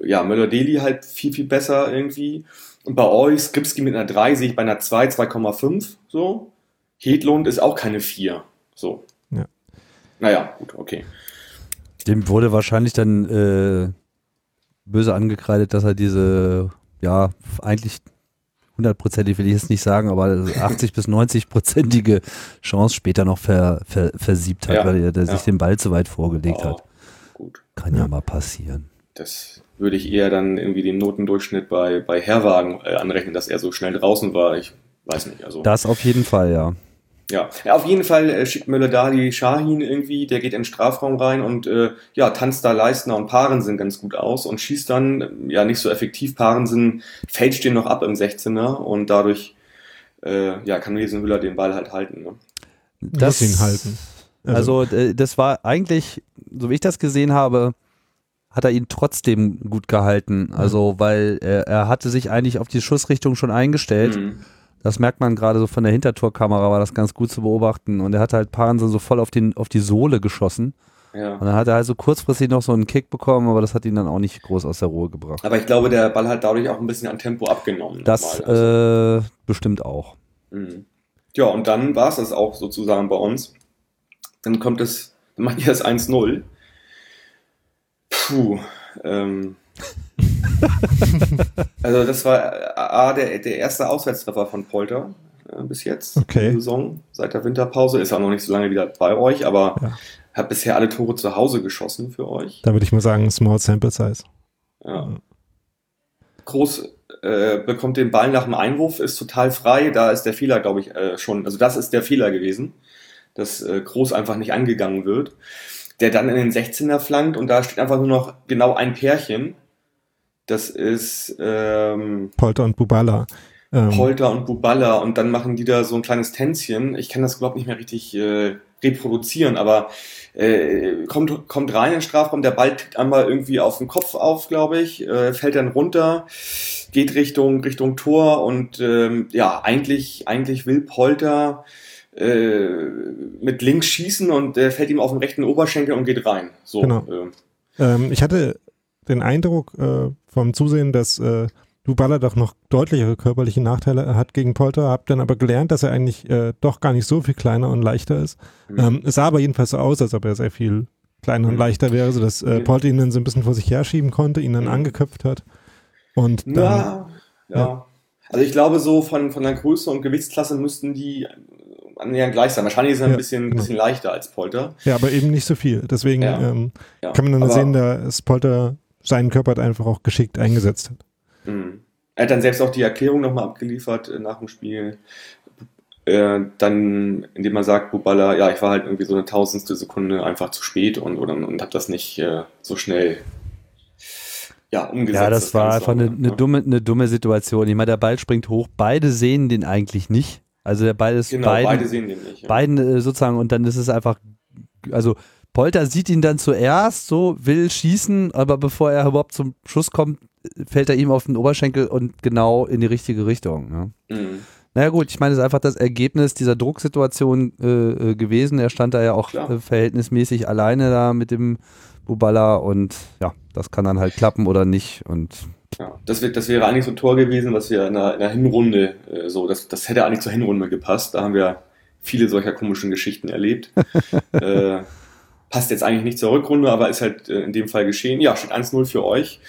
ja, Möller-Deli halt viel, viel besser irgendwie. Und bei euch, Skripski mit einer 3 sehe ich bei einer 2, 2,5 so. Hedlund ist auch keine 4. So. Ja. Naja, gut, okay. Dem wurde wahrscheinlich dann äh, böse angekreidet, dass er diese, ja, eigentlich hundertprozentig will ich jetzt nicht sagen, aber 80 bis 90-prozentige Chance später noch ver, ver, versiebt hat, ja, weil er ja. sich den Ball zu weit vorgelegt oh, hat. Gut. Kann ja. ja. mal passieren. Das würde ich eher dann irgendwie den Notendurchschnitt bei, bei Herwagen äh, anrechnen, dass er so schnell draußen war. Ich weiß nicht. Also. Das auf jeden Fall, ja. Ja, ja auf jeden Fall äh, schickt Müller da die Shahin irgendwie, der geht in den Strafraum rein und äh, ja, tanzt da Leistner und Parensen ganz gut aus und schießt dann, äh, ja, nicht so effektiv. Parensen fälscht den noch ab im 16er und dadurch äh, ja, kann Riesenhüller den Ball halt halten. Ne? Das, Muss ihn halten. Also, also äh, das war eigentlich, so wie ich das gesehen habe, hat er ihn trotzdem gut gehalten. Also, weil er, er hatte sich eigentlich auf die Schussrichtung schon eingestellt. Mhm. Das merkt man gerade so von der Hintertorkamera, war das ganz gut zu beobachten. Und er hat halt Parensen so voll auf, den, auf die Sohle geschossen. Ja. Und dann hat er halt so kurzfristig noch so einen Kick bekommen, aber das hat ihn dann auch nicht groß aus der Ruhe gebracht. Aber ich glaube, der Ball hat dadurch auch ein bisschen an Tempo abgenommen. Das also. äh, bestimmt auch. Mhm. Ja, und dann war es das auch sozusagen bei uns. Dann kommt es, dann macht ihr das 1-0. Puh, ähm, also das war A, der, der erste Auswärtstreffer von Polter äh, bis jetzt. Okay. Saison, seit der Winterpause. Ist auch noch nicht so lange wieder bei euch, aber ja. hat bisher alle Tore zu Hause geschossen für euch. Da würde ich mal sagen, Small Sample Size. Ja. Groß äh, bekommt den Ball nach dem Einwurf, ist total frei. Da ist der Fehler, glaube ich, äh, schon. Also das ist der Fehler gewesen, dass äh, Groß einfach nicht angegangen wird. Der dann in den 16er flankt und da steht einfach nur noch genau ein Pärchen das ist ähm, Polter und Bubala. Ähm, Polter und Bubala und dann machen die da so ein kleines Tänzchen. Ich kann das überhaupt nicht mehr richtig äh, reproduzieren, aber äh, kommt, kommt rein in den Strafraum, der Ball tickt einmal irgendwie auf den Kopf auf, glaube ich, äh, fällt dann runter, geht Richtung, Richtung Tor und ähm, ja, eigentlich, eigentlich will Polter äh, mit links schießen und der fällt ihm auf den rechten Oberschenkel und geht rein. So, genau. Äh. Ähm, ich hatte den Eindruck äh, vom Zusehen, dass äh, Duballa doch noch deutlichere körperliche Nachteile hat gegen Polter, habe dann aber gelernt, dass er eigentlich äh, doch gar nicht so viel kleiner und leichter ist. Mhm. Ähm, es sah aber jedenfalls so aus, als ob er sehr viel kleiner und mhm. leichter wäre, sodass äh, mhm. Polter ihn dann so ein bisschen vor sich herschieben konnte, ihn dann mhm. angeköpft hat. Und dann, ja, ja. ja. Also ich glaube, so von, von der Größe und Gewichtsklasse müssten die annähernd gleich sein. Wahrscheinlich ist er ein ja, bisschen, genau. bisschen leichter als Polter. Ja, aber eben nicht so viel. Deswegen ja. Ähm, ja. kann man dann aber sehen, da ist Polter seinen Körper einfach auch geschickt eingesetzt hat. Mhm. Er hat dann selbst auch die Erklärung nochmal abgeliefert äh, nach dem Spiel. Äh, dann, indem er sagt, Bubala, ja, ich war halt irgendwie so eine tausendste Sekunde einfach zu spät und, und, und habe das nicht äh, so schnell ja, umgesetzt. Ja, das, das war einfach eine, eine, ne? dumme, eine dumme Situation. Ich meine, der Ball springt hoch, beide sehen den eigentlich nicht. Also der ist genau, beiden, beide sehen den nicht. Ja. Beiden äh, sozusagen und dann ist es einfach, also Polter sieht ihn dann zuerst, so will schießen, aber bevor er überhaupt zum Schuss kommt, fällt er ihm auf den Oberschenkel und genau in die richtige Richtung. Ne? Mhm. Naja gut, ich meine, es ist einfach das Ergebnis dieser Drucksituation äh, äh gewesen. Er stand da ja auch äh, verhältnismäßig alleine da mit dem Bubala und ja, das kann dann halt klappen oder nicht und ja, das, wird, das wäre eigentlich so ein Tor gewesen, was wir in der, in der Hinrunde äh, so, das, das hätte eigentlich zur Hinrunde gepasst. Da haben wir viele solcher komischen Geschichten erlebt. äh, passt jetzt eigentlich nicht zur Rückrunde, aber ist halt äh, in dem Fall geschehen. Ja, steht 1-0 für euch.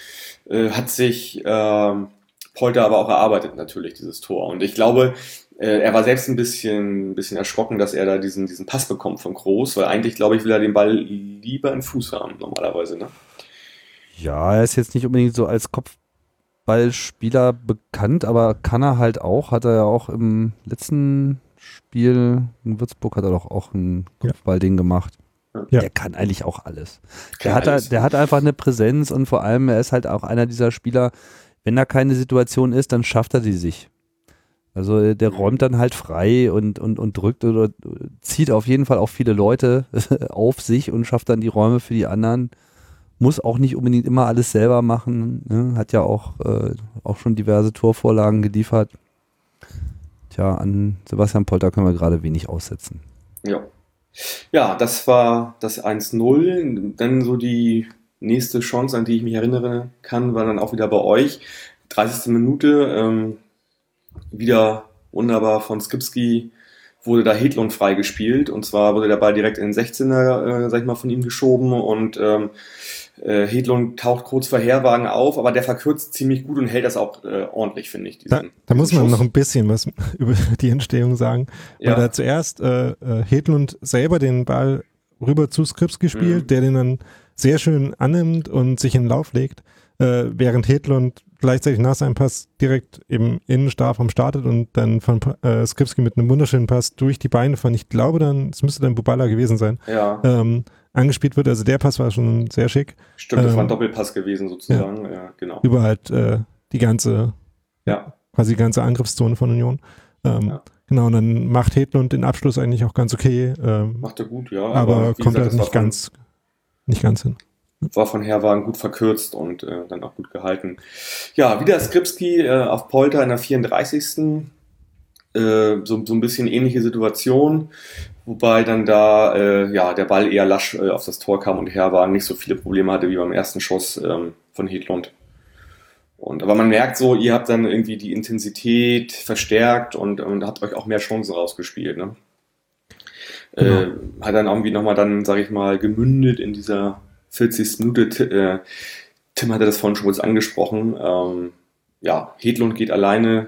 Äh, hat sich äh, Polter aber auch erarbeitet natürlich, dieses Tor. Und ich glaube, äh, er war selbst ein bisschen, ein bisschen erschrocken, dass er da diesen, diesen Pass bekommt von Groß, weil eigentlich, glaube ich, will er den Ball lieber in Fuß haben, normalerweise. Ne? Ja, er ist jetzt nicht unbedingt so als Kopf Ballspieler bekannt, aber kann er halt auch, hat er ja auch im letzten Spiel in Würzburg hat er doch auch ein Kopfballding gemacht. Ja. Der kann eigentlich auch alles. Der hat, alles. der hat einfach eine Präsenz und vor allem, er ist halt auch einer dieser Spieler, wenn da keine Situation ist, dann schafft er die sich. Also der räumt dann halt frei und, und, und drückt oder zieht auf jeden Fall auch viele Leute auf sich und schafft dann die Räume für die anderen muss auch nicht unbedingt immer alles selber machen. Ne? Hat ja auch, äh, auch schon diverse Torvorlagen geliefert. Tja, an Sebastian Polter können wir gerade wenig aussetzen. Ja. Ja, das war das 1-0. Dann so die nächste Chance, an die ich mich erinnern kann, war dann auch wieder bei euch. 30. Minute, ähm, wieder wunderbar von Skipski wurde da Hedlund freigespielt und zwar wurde der Ball direkt in den 16er, äh, sag ich mal, von ihm geschoben und ähm, äh, Hedlund taucht kurz vor Herwagen auf, aber der verkürzt ziemlich gut und hält das auch äh, ordentlich, finde ich. Diesen, da, da muss man Schuss. noch ein bisschen was über die Entstehung sagen, ja. weil da zuerst äh, äh, Hedlund selber den Ball rüber zu Skripski spielt, mhm. der den dann sehr schön annimmt und sich in den Lauf legt, äh, während Hedlund gleichzeitig nach seinem Pass direkt eben in Strafraum startet und dann von äh, Skripski mit einem wunderschönen Pass durch die Beine von, ich glaube dann, es müsste dann Bubala gewesen sein, ja. ähm, angespielt wird. Also der Pass war schon sehr schick. Stimmt, das ähm, war ein Doppelpass gewesen sozusagen, ja, ja genau. Über halt äh, die ganze, ja. quasi die ganze Angriffszone von Union. Ähm, ja. Genau, und dann macht Hedlund den Abschluss eigentlich auch ganz okay. Ähm, macht er gut, ja. Aber, aber kommt gesagt, halt nicht ganz, nicht ganz hin war von Herwagen gut verkürzt und äh, dann auch gut gehalten. Ja, wieder Skripski äh, auf Polter in der 34. Äh, so, so ein bisschen ähnliche Situation, wobei dann da äh, ja der Ball eher lasch äh, auf das Tor kam und Herwagen nicht so viele Probleme hatte wie beim ersten Schuss ähm, von Hedlund. Und, aber man merkt so, ihr habt dann irgendwie die Intensität verstärkt und, und habt euch auch mehr Chancen rausgespielt. Ne? Genau. Äh, hat dann irgendwie nochmal dann, sag ich mal, gemündet in dieser 40. Minute. Äh, Tim hatte das vorhin schon kurz angesprochen. Ähm, ja, Hedlund geht alleine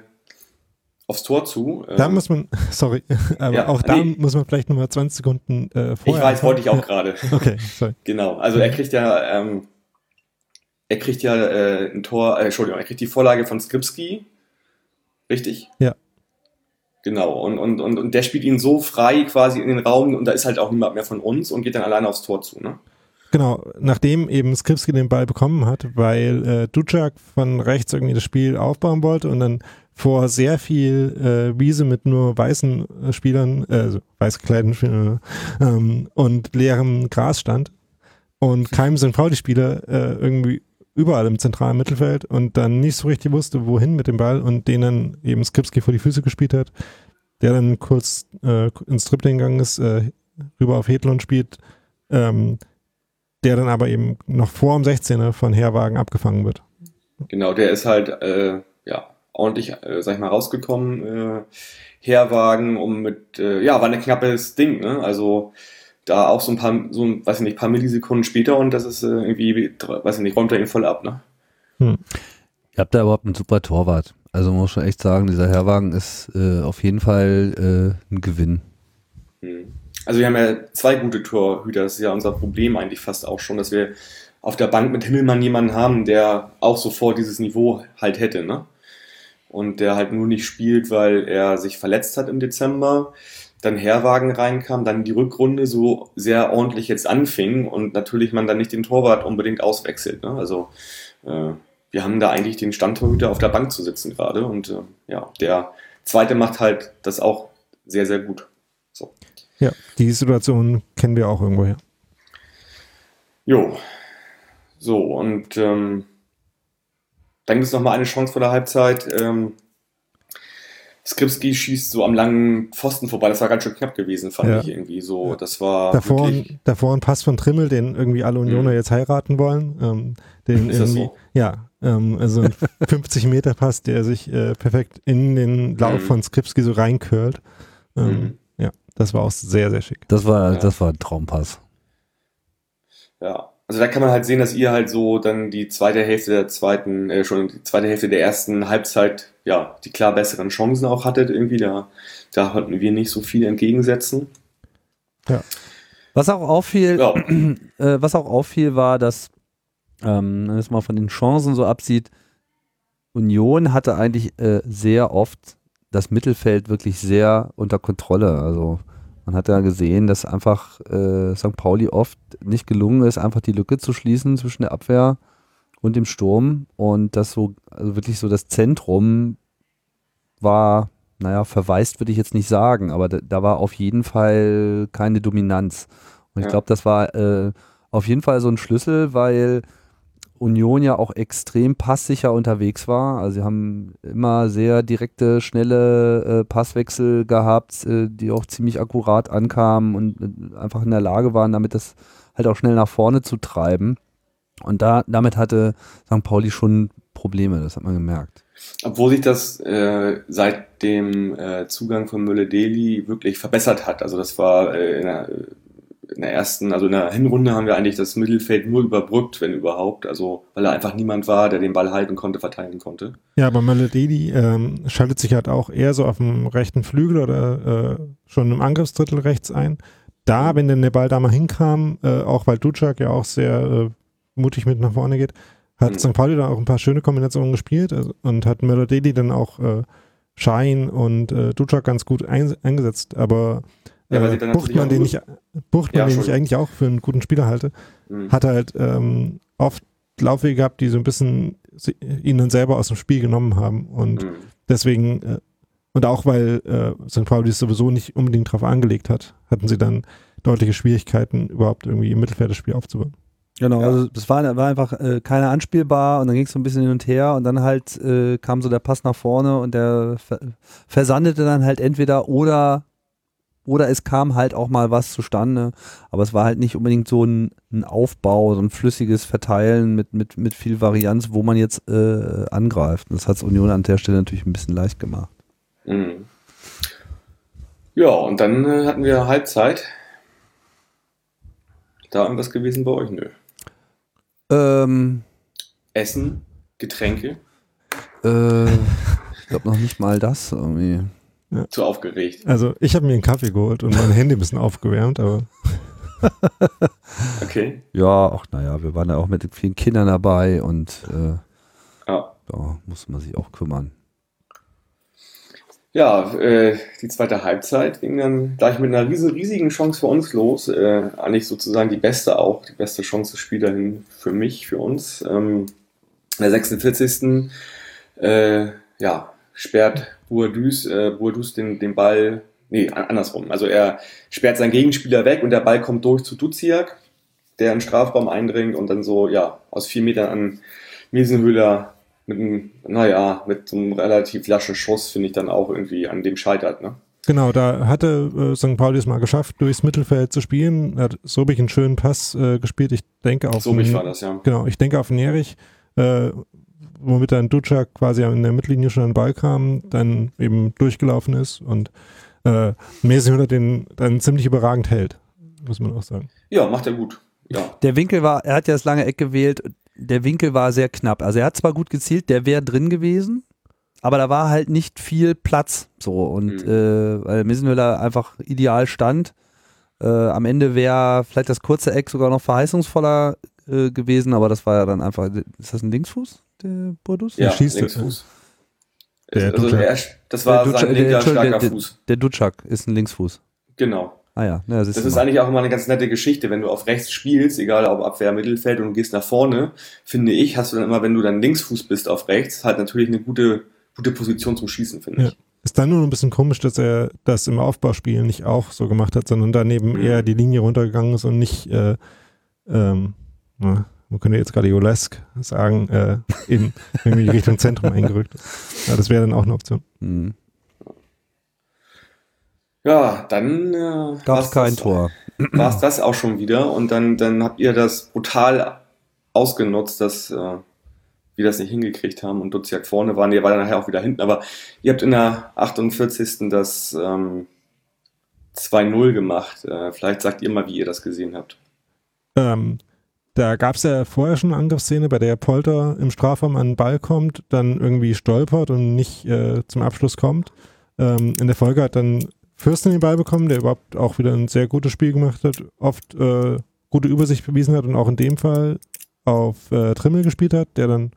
aufs Tor zu. Da ähm, muss man, sorry, aber ja, auch da nee, muss man vielleicht nochmal 20 Sekunden äh, vorher. Ich weiß, wollte ich auch gerade. Okay, sorry. Genau, also er kriegt ja, ähm, er kriegt ja äh, ein Tor, äh, Entschuldigung, er kriegt die Vorlage von Skripski, richtig? Ja. Genau, und, und, und, und der spielt ihn so frei quasi in den Raum und da ist halt auch niemand mehr von uns und geht dann alleine aufs Tor zu, ne? Genau, nachdem eben Skripski den Ball bekommen hat, weil äh, Ducak von rechts irgendwie das Spiel aufbauen wollte und dann vor sehr viel äh, Wiese mit nur weißen äh, Spielern, äh, also weiß gekleideten Spielern ähm, und leerem Gras stand und keinem sind Frau die Spieler äh, irgendwie überall im zentralen Mittelfeld und dann nicht so richtig wusste, wohin mit dem Ball und den dann eben Skripski vor die Füße gespielt hat, der dann kurz äh, ins Tripling gegangen ist, äh, rüber auf Hedlund spielt, ähm, der dann aber eben noch vor dem 16er von Herwagen abgefangen wird. Genau, der ist halt äh, ordentlich, äh, sag ich mal, rausgekommen. Äh, Herwagen, um mit, äh, ja, war ein knappes Ding, ne? Also da auch so ein paar, so ein, weiß ich nicht, paar Millisekunden später und das ist äh, irgendwie, weiß ich nicht, räumt er ihn voll ab, ne? Hm. Ihr habt da überhaupt einen super Torwart. Also man muss schon echt sagen, dieser Herwagen ist äh, auf jeden Fall äh, ein Gewinn. Hm. Also wir haben ja zwei gute Torhüter, das ist ja unser Problem eigentlich fast auch schon, dass wir auf der Bank mit Himmelmann jemanden haben, der auch sofort dieses Niveau halt hätte, ne? Und der halt nur nicht spielt, weil er sich verletzt hat im Dezember, dann Herwagen reinkam, dann die Rückrunde so sehr ordentlich jetzt anfing und natürlich man dann nicht den Torwart unbedingt auswechselt. Ne? Also äh, wir haben da eigentlich den Standtorhüter auf der Bank zu sitzen gerade und äh, ja, der zweite macht halt das auch sehr, sehr gut. So. Ja, die Situation kennen wir auch irgendwoher. Jo. So, und ähm, dann gibt es nochmal eine Chance vor der Halbzeit. Ähm, Skripski schießt so am langen Pfosten vorbei. Das war ganz schön knapp gewesen, fand Ja. ich irgendwie so. Das war Davor, wirklich, ein, davor ein Pass von Trimmel, den irgendwie alle Unioner Mhm. jetzt heiraten wollen. Ähm, den Ist das so? Ja, ähm, also ein 50 Meter Pass, der sich äh, perfekt in den Lauf Mhm. von Skripski so reincurlt. Ähm, Mhm. Ja, das war auch sehr, sehr schick. Das war, Ja. das war ein Traumpass. ja. Also da kann man halt sehen, dass ihr halt so dann die zweite Hälfte der zweiten, äh, schon die zweite Hälfte der ersten Halbzeit, ja, die klar besseren Chancen auch hattet irgendwie. Da, da konnten wir nicht so viel entgegensetzen. Was auch auffiel, Ja. äh, was auch auffiel, war, dass, ähm, wenn man es mal von den Chancen so absieht, Union hatte eigentlich äh, sehr oft das Mittelfeld wirklich sehr unter Kontrolle. Also man hat ja gesehen, dass einfach äh, St. Pauli oft nicht gelungen ist, einfach die Lücke zu schließen zwischen der Abwehr und dem Sturm und das so, also wirklich so das Zentrum war, naja, verwaist würde ich jetzt nicht sagen, aber da, da war auf jeden Fall keine Dominanz. Und ich Ja. glaube, das war äh, auf jeden Fall so ein Schlüssel, weil Union ja auch extrem passsicher unterwegs war. Also sie haben immer sehr direkte, schnelle äh, Passwechsel gehabt, äh, die auch ziemlich akkurat ankamen und äh, einfach in der Lage waren, damit das halt auch schnell nach vorne zu treiben. Und da, damit hatte St. Pauli schon Probleme, das hat man gemerkt. Obwohl sich das äh, seit dem äh, Zugang von Mölle-Deli wirklich verbessert hat. Also das war äh, in, der, in der ersten, also in der Hinrunde haben wir eigentlich das Mittelfeld nur überbrückt, wenn überhaupt. Also weil da einfach niemand war, der den Ball halten konnte, verteidigen konnte. Ja, aber Malededi ähm, schaltet sich halt auch eher so auf dem rechten Flügel oder äh, schon im Angriffsdrittel rechts ein. Da, wenn denn der Ball da mal hinkam, äh, auch weil Ducak ja auch sehr äh, mutig mit nach vorne geht, hat Mhm. St. Pauli da auch ein paar schöne Kombinationen gespielt also, und hat Malededi dann auch äh, Schein und äh, Ducak ganz gut ein, eingesetzt. Aber Ja, weil äh, sie dann Buchtmann, natürlich den auch ich, Buchtmann, Ja, den ich eigentlich auch für einen guten Spieler halte, Mhm. hat halt ähm, oft Laufwege gehabt, die so ein bisschen sie- ihn dann selber aus dem Spiel genommen haben. Und Mhm. deswegen, äh, und auch weil äh, St. Pauli es sowieso nicht unbedingt drauf angelegt hat, hatten sie dann deutliche Schwierigkeiten, überhaupt irgendwie im Mittelfeld das Spiel aufzubauen. Genau, Ja. also das war, war einfach äh, keiner anspielbar und dann ging es so ein bisschen hin und her und dann halt äh, kam so der Pass nach vorne und der ver versandete dann halt entweder oder oder es kam halt auch mal was zustande, aber es war halt nicht unbedingt so ein, ein Aufbau, so ein flüssiges Verteilen mit, mit, mit viel Varianz, wo man jetzt äh, angreift. Und das hat Union an der Stelle natürlich ein bisschen leicht gemacht. Mhm. Ja, und dann äh, hatten wir Halbzeit. Da irgendwas gewesen bei euch? Nö. Ähm, Essen, Getränke, äh, ich glaube noch nicht mal das irgendwie. Zu aufgeregt. Also ich habe mir einen Kaffee geholt und mein Handy ein bisschen aufgewärmt, aber Okay. Ja, ach naja, wir waren ja auch mit vielen Kindern dabei und äh, Ja. da muss man sich auch kümmern. Ja, äh, die zweite Halbzeit ging dann gleich mit einer riesen, riesigen Chance für uns los. Äh, eigentlich sozusagen die beste auch, die beste Chance des Spiels dahin für mich, für uns. Ähm, in der 46. Äh, ja, sperrt Bourdus, äh, Bourdus den, den Ball, nee, an- andersrum. Also er sperrt seinen Gegenspieler weg und der Ball kommt durch zu Duziak, der in den Strafraum eindringt und dann so, ja, aus vier Metern an Miesenhöhler mit einem, naja, mit so einem relativ laschen Schuss, finde ich dann auch irgendwie an dem scheitert, ne? genau, da hatte äh, St. Pauli es mal geschafft, durchs Mittelfeld zu spielen. Hat Sobich einen schönen Pass äh, gespielt. Ich denke auf So mich einen- war das, ja. Genau, ich denke auf Nerich, äh, womit dann Ducak quasi in der Mittellinie schon an den Ball kam, dann eben durchgelaufen ist und äh, Mesenhöhler den dann ziemlich überragend hält, muss man auch sagen. Ja, macht er gut. Ja. Der Winkel war, er hat ja das lange Eck gewählt, der Winkel war sehr knapp. Also er hat zwar gut gezielt, der wäre drin gewesen, aber da war halt nicht viel Platz so und Mhm. äh, weil Missenhöller einfach ideal stand. Äh, am Ende wäre vielleicht das kurze Eck sogar noch verheißungsvoller äh, gewesen, aber das war ja dann einfach, ist das ein Linksfuß, der Burdus? Ja, schießt- Linksfuß. Der also Ducak. er, das war Der sein der- linker starker der- Fuß. Der Dutschak ist ein Linksfuß. Genau. Ah ja, ja das, Das ist eigentlich auch immer eine ganz nette Geschichte, wenn du auf rechts spielst, egal ob Abwehr, Mittelfeld und du gehst nach vorne, finde ich, hast du dann immer, wenn du dann Linksfuß bist auf rechts, halt natürlich eine gute, gute Position zum Schießen, finde Ja. ich. Ist dann nur ein bisschen komisch, dass er das im Aufbauspiel nicht auch so gemacht hat, sondern daneben Mhm. eher die Linie runtergegangen ist und nicht, äh, ähm, na, man könnte jetzt gerade Jolesk sagen, äh, in irgendwie Richtung Zentrum eingerückt. Ja, das wäre dann auch eine Option. Mhm. Ja, dann äh, gab es kein das, Tor. War es das auch schon wieder und dann, dann habt ihr das brutal ausgenutzt, dass äh, wir das nicht hingekriegt haben und Duziak vorne waren. Ihr war dann nachher auch wieder hinten, aber ihr habt in der 48. das ähm, 2-0 gemacht. Äh, vielleicht sagt ihr mal, wie ihr das gesehen habt. Ähm, da gab es ja vorher schon eine Angriffsszene, bei der Polter im Strafraum an den Ball kommt, dann irgendwie stolpert und nicht äh, zum Abschluss kommt. Ähm, in der Folge hat dann Fürsten den Ball bekommen, der überhaupt auch wieder ein sehr gutes Spiel gemacht hat, oft äh, gute Übersicht bewiesen hat und auch in dem Fall auf äh, Trimmel gespielt hat, der dann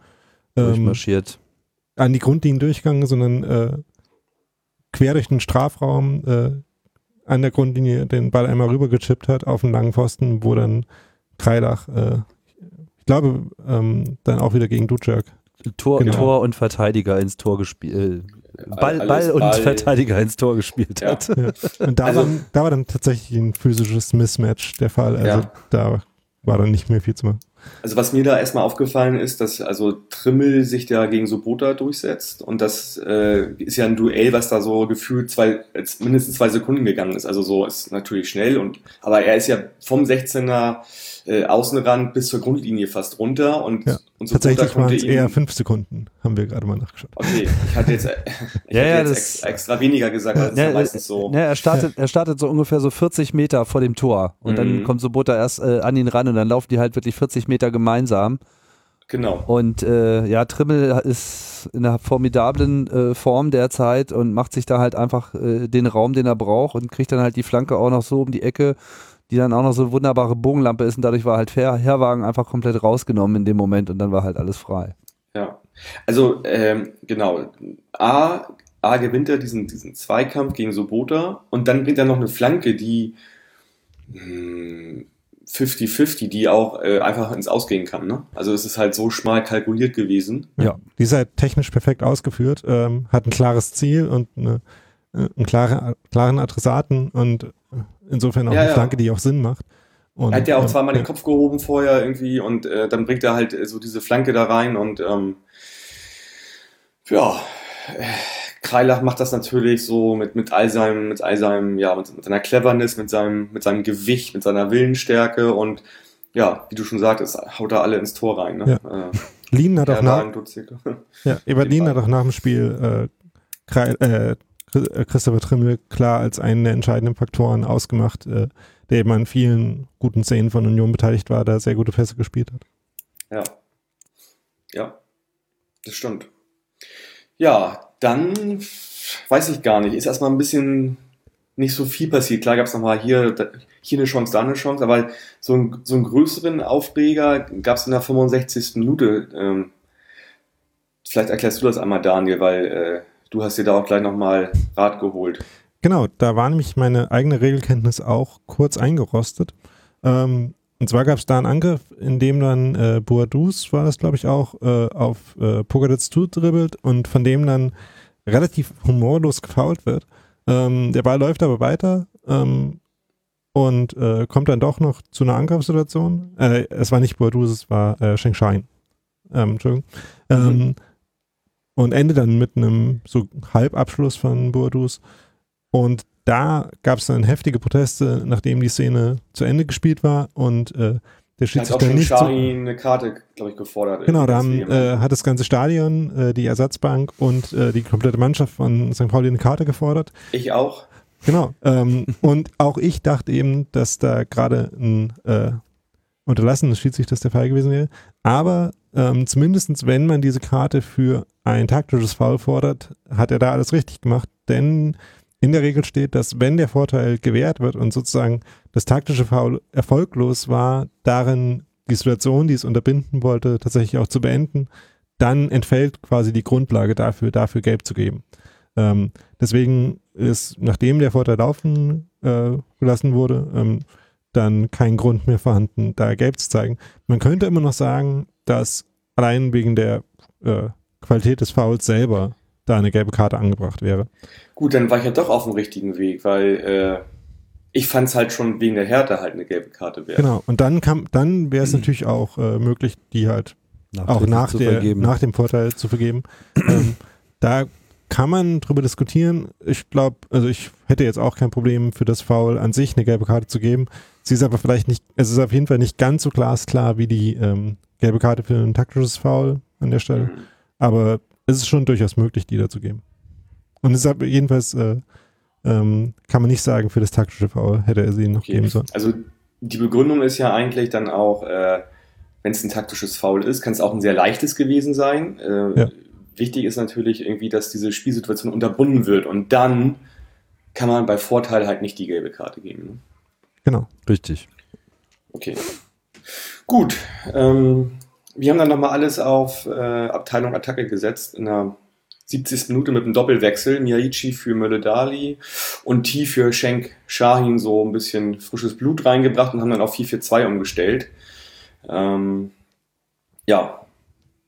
ähm, durchmarschiert. An die Grundlinien durchgegangen, sondern äh, quer durch den Strafraum äh, an der Grundlinie den Ball einmal rübergechippt hat auf den langen Pfosten, wo dann Kreilach, äh, ich glaube, ähm, dann auch wieder gegen Ducek. Tor, genau. Tor und Verteidiger ins Tor gespielt. Äh, Ball, Ball und Ball. Verteidiger ins Tor gespielt ja. hat. Ja. Und da, also, war, da war dann tatsächlich ein physisches Mismatch der Fall. Also ja. da war dann nicht mehr viel zu machen. Also was mir da erstmal aufgefallen ist, dass also Trimmel sich da gegen Sobota durchsetzt und das äh, ist ja ein Duell, was da so gefühlt zwei, mindestens zwei Sekunden gegangen ist. Also so ist natürlich schnell und aber er ist ja vom 16er äh, Außenrand bis zur Grundlinie fast runter und, ja, und so tatsächlich waren es eher fünf Sekunden, haben wir gerade mal nachgeschaut. Okay, ich hatte jetzt, ich ja, hatte ja, jetzt extra weniger gesagt, als ja, meistens so. Er startet, er startet so ungefähr so 40 Meter vor dem Tor und mhm. dann kommt Sobota erst äh, an ihn ran und dann laufen die halt wirklich 40 Meter gemeinsam. Genau. Und äh, ja, Trimmel ist in einer formidablen äh, Form derzeit und macht sich da halt einfach äh, den Raum, den er braucht und kriegt dann halt die Flanke auch noch so um die Ecke die dann auch noch so eine wunderbare Bogenlampe ist und dadurch war halt Her Herwagen einfach komplett rausgenommen in dem Moment und dann war halt alles frei. Ja, also ähm, genau, A, A gewinnt er diesen, diesen Zweikampf gegen Sobota und dann bringt er noch eine Flanke, die 50-50, hm, die auch äh, einfach ins Ausgehen kann. Ne? Also es ist halt so schmal kalkuliert gewesen. Ja, die ist halt technisch perfekt ausgeführt, ähm, hat ein klares Ziel und eine, äh, einen klaren, klaren Adressaten und Insofern auch ja, eine Flanke, die auch Sinn macht. Und, er hat ja auch zweimal ja. den Kopf gehoben vorher irgendwie und äh, dann bringt er halt so diese Flanke da rein und ähm, ja, Kreilach macht das natürlich so mit, mit all seinem, mit all seinem, ja, mit, mit, seiner Cleverness, mit seinem, mit seinem Gewicht, mit seiner Willensstärke und ja, wie du schon sagtest, haut er alle ins Tor rein. Ne? Ja. Äh, Lien hat auch nach, ja, Lien hat auch nach dem Spiel äh, Kreil, äh, äh, Christopher Trimmel klar als einen der entscheidenden Faktoren ausgemacht, äh, der eben an vielen guten Szenen von Union beteiligt war, da sehr gute Pässe gespielt hat. Ja. Ja, das stimmt. Ja, dann weiß ich gar nicht. Ist erstmal ein bisschen nicht so viel passiert. Klar gab es nochmal hier, hier eine Chance, da eine Chance, aber so, ein, so einen größeren Aufreger gab es in der 65. Minute. Ähm, vielleicht erklärst du das einmal, Daniel, weil äh, du hast dir da auch gleich nochmal Rat geholt. Genau, da war nämlich meine eigene Regelkenntnis auch kurz eingerostet. Ähm, und zwar gab es da einen Angriff, in dem dann äh, Boadus, war das glaube ich auch, äh, auf äh, Pogaditz zudribbelt und von dem dann relativ humorlos gefault wird. Ähm, der Ball läuft aber weiter ähm, und äh, kommt dann doch noch zu einer Angriffssituation. Äh, es war nicht Boadus, es war äh, Sheng Shine. Ähm, Entschuldigung. Mhm. Und endet dann mit einem so Halbabschluss von Burdus. Und da gab es dann heftige Proteste, nachdem die Szene zu Ende gespielt war und äh, der Schiedsrichter nicht so, eine Karte, glaube ich, gefordert. Genau, da haben, äh, hat das ganze Stadion, äh, die Ersatzbank und äh, die komplette Mannschaft von St. Pauli eine Karte gefordert. Ich auch. Genau. Ähm, und auch ich dachte eben, dass da gerade ein äh, unterlassenes Schiedsrichter der Fall gewesen wäre. Aber ähm, zumindest wenn man diese Karte für ein taktisches Foul fordert, hat er da alles richtig gemacht, denn in der Regel steht, dass wenn der Vorteil gewährt wird und sozusagen das taktische Foul erfolglos war, darin die Situation, die es unterbinden wollte, tatsächlich auch zu beenden, dann entfällt quasi die Grundlage dafür, dafür gelb zu geben. Ähm, deswegen ist, nachdem der Vorteil laufen äh, gelassen wurde, ähm, dann kein Grund mehr vorhanden, da gelb zu zeigen. Man könnte immer noch sagen, dass allein wegen der äh, Qualität des Fouls selber da eine gelbe Karte angebracht wäre. Gut, dann war ich ja doch auf dem richtigen Weg, weil äh, ich fand es halt schon wegen der Härte halt eine gelbe Karte wäre. Genau, und dann kam, dann wäre es mhm. natürlich auch äh, möglich, die halt auch nach, der, nach dem Vorteil zu vergeben. ähm, da kann man drüber diskutieren. Ich glaube, also ich hätte jetzt auch kein Problem für das Foul an sich eine gelbe Karte zu geben. Sie ist aber vielleicht nicht, es ist auf jeden Fall nicht ganz so glasklar wie die ähm, gelbe Karte für ein taktisches Foul an der Stelle. Mhm. Aber es ist schon durchaus möglich, die da zu geben. Und es ist jedenfalls, äh, ähm, kann man nicht sagen, für das taktische Foul hätte er sie noch okay. geben sollen. Also die Begründung ist ja eigentlich dann auch, äh, wenn es ein taktisches Foul ist, kann es auch ein sehr leichtes gewesen sein. Äh, ja. Wichtig ist natürlich irgendwie, dass diese Spielsituation unterbunden wird und dann kann man bei Vorteil halt nicht die gelbe Karte geben. Ne? Genau. Richtig. Okay. Gut. Ähm, wir haben dann nochmal alles auf äh, Abteilung Attacke gesetzt in der 70. Minute mit einem Doppelwechsel. Miyaichi für Mölle-Dali und T für Schenk Shahin so ein bisschen frisches Blut reingebracht und haben dann auf 4-4-2 umgestellt. Ähm, ja,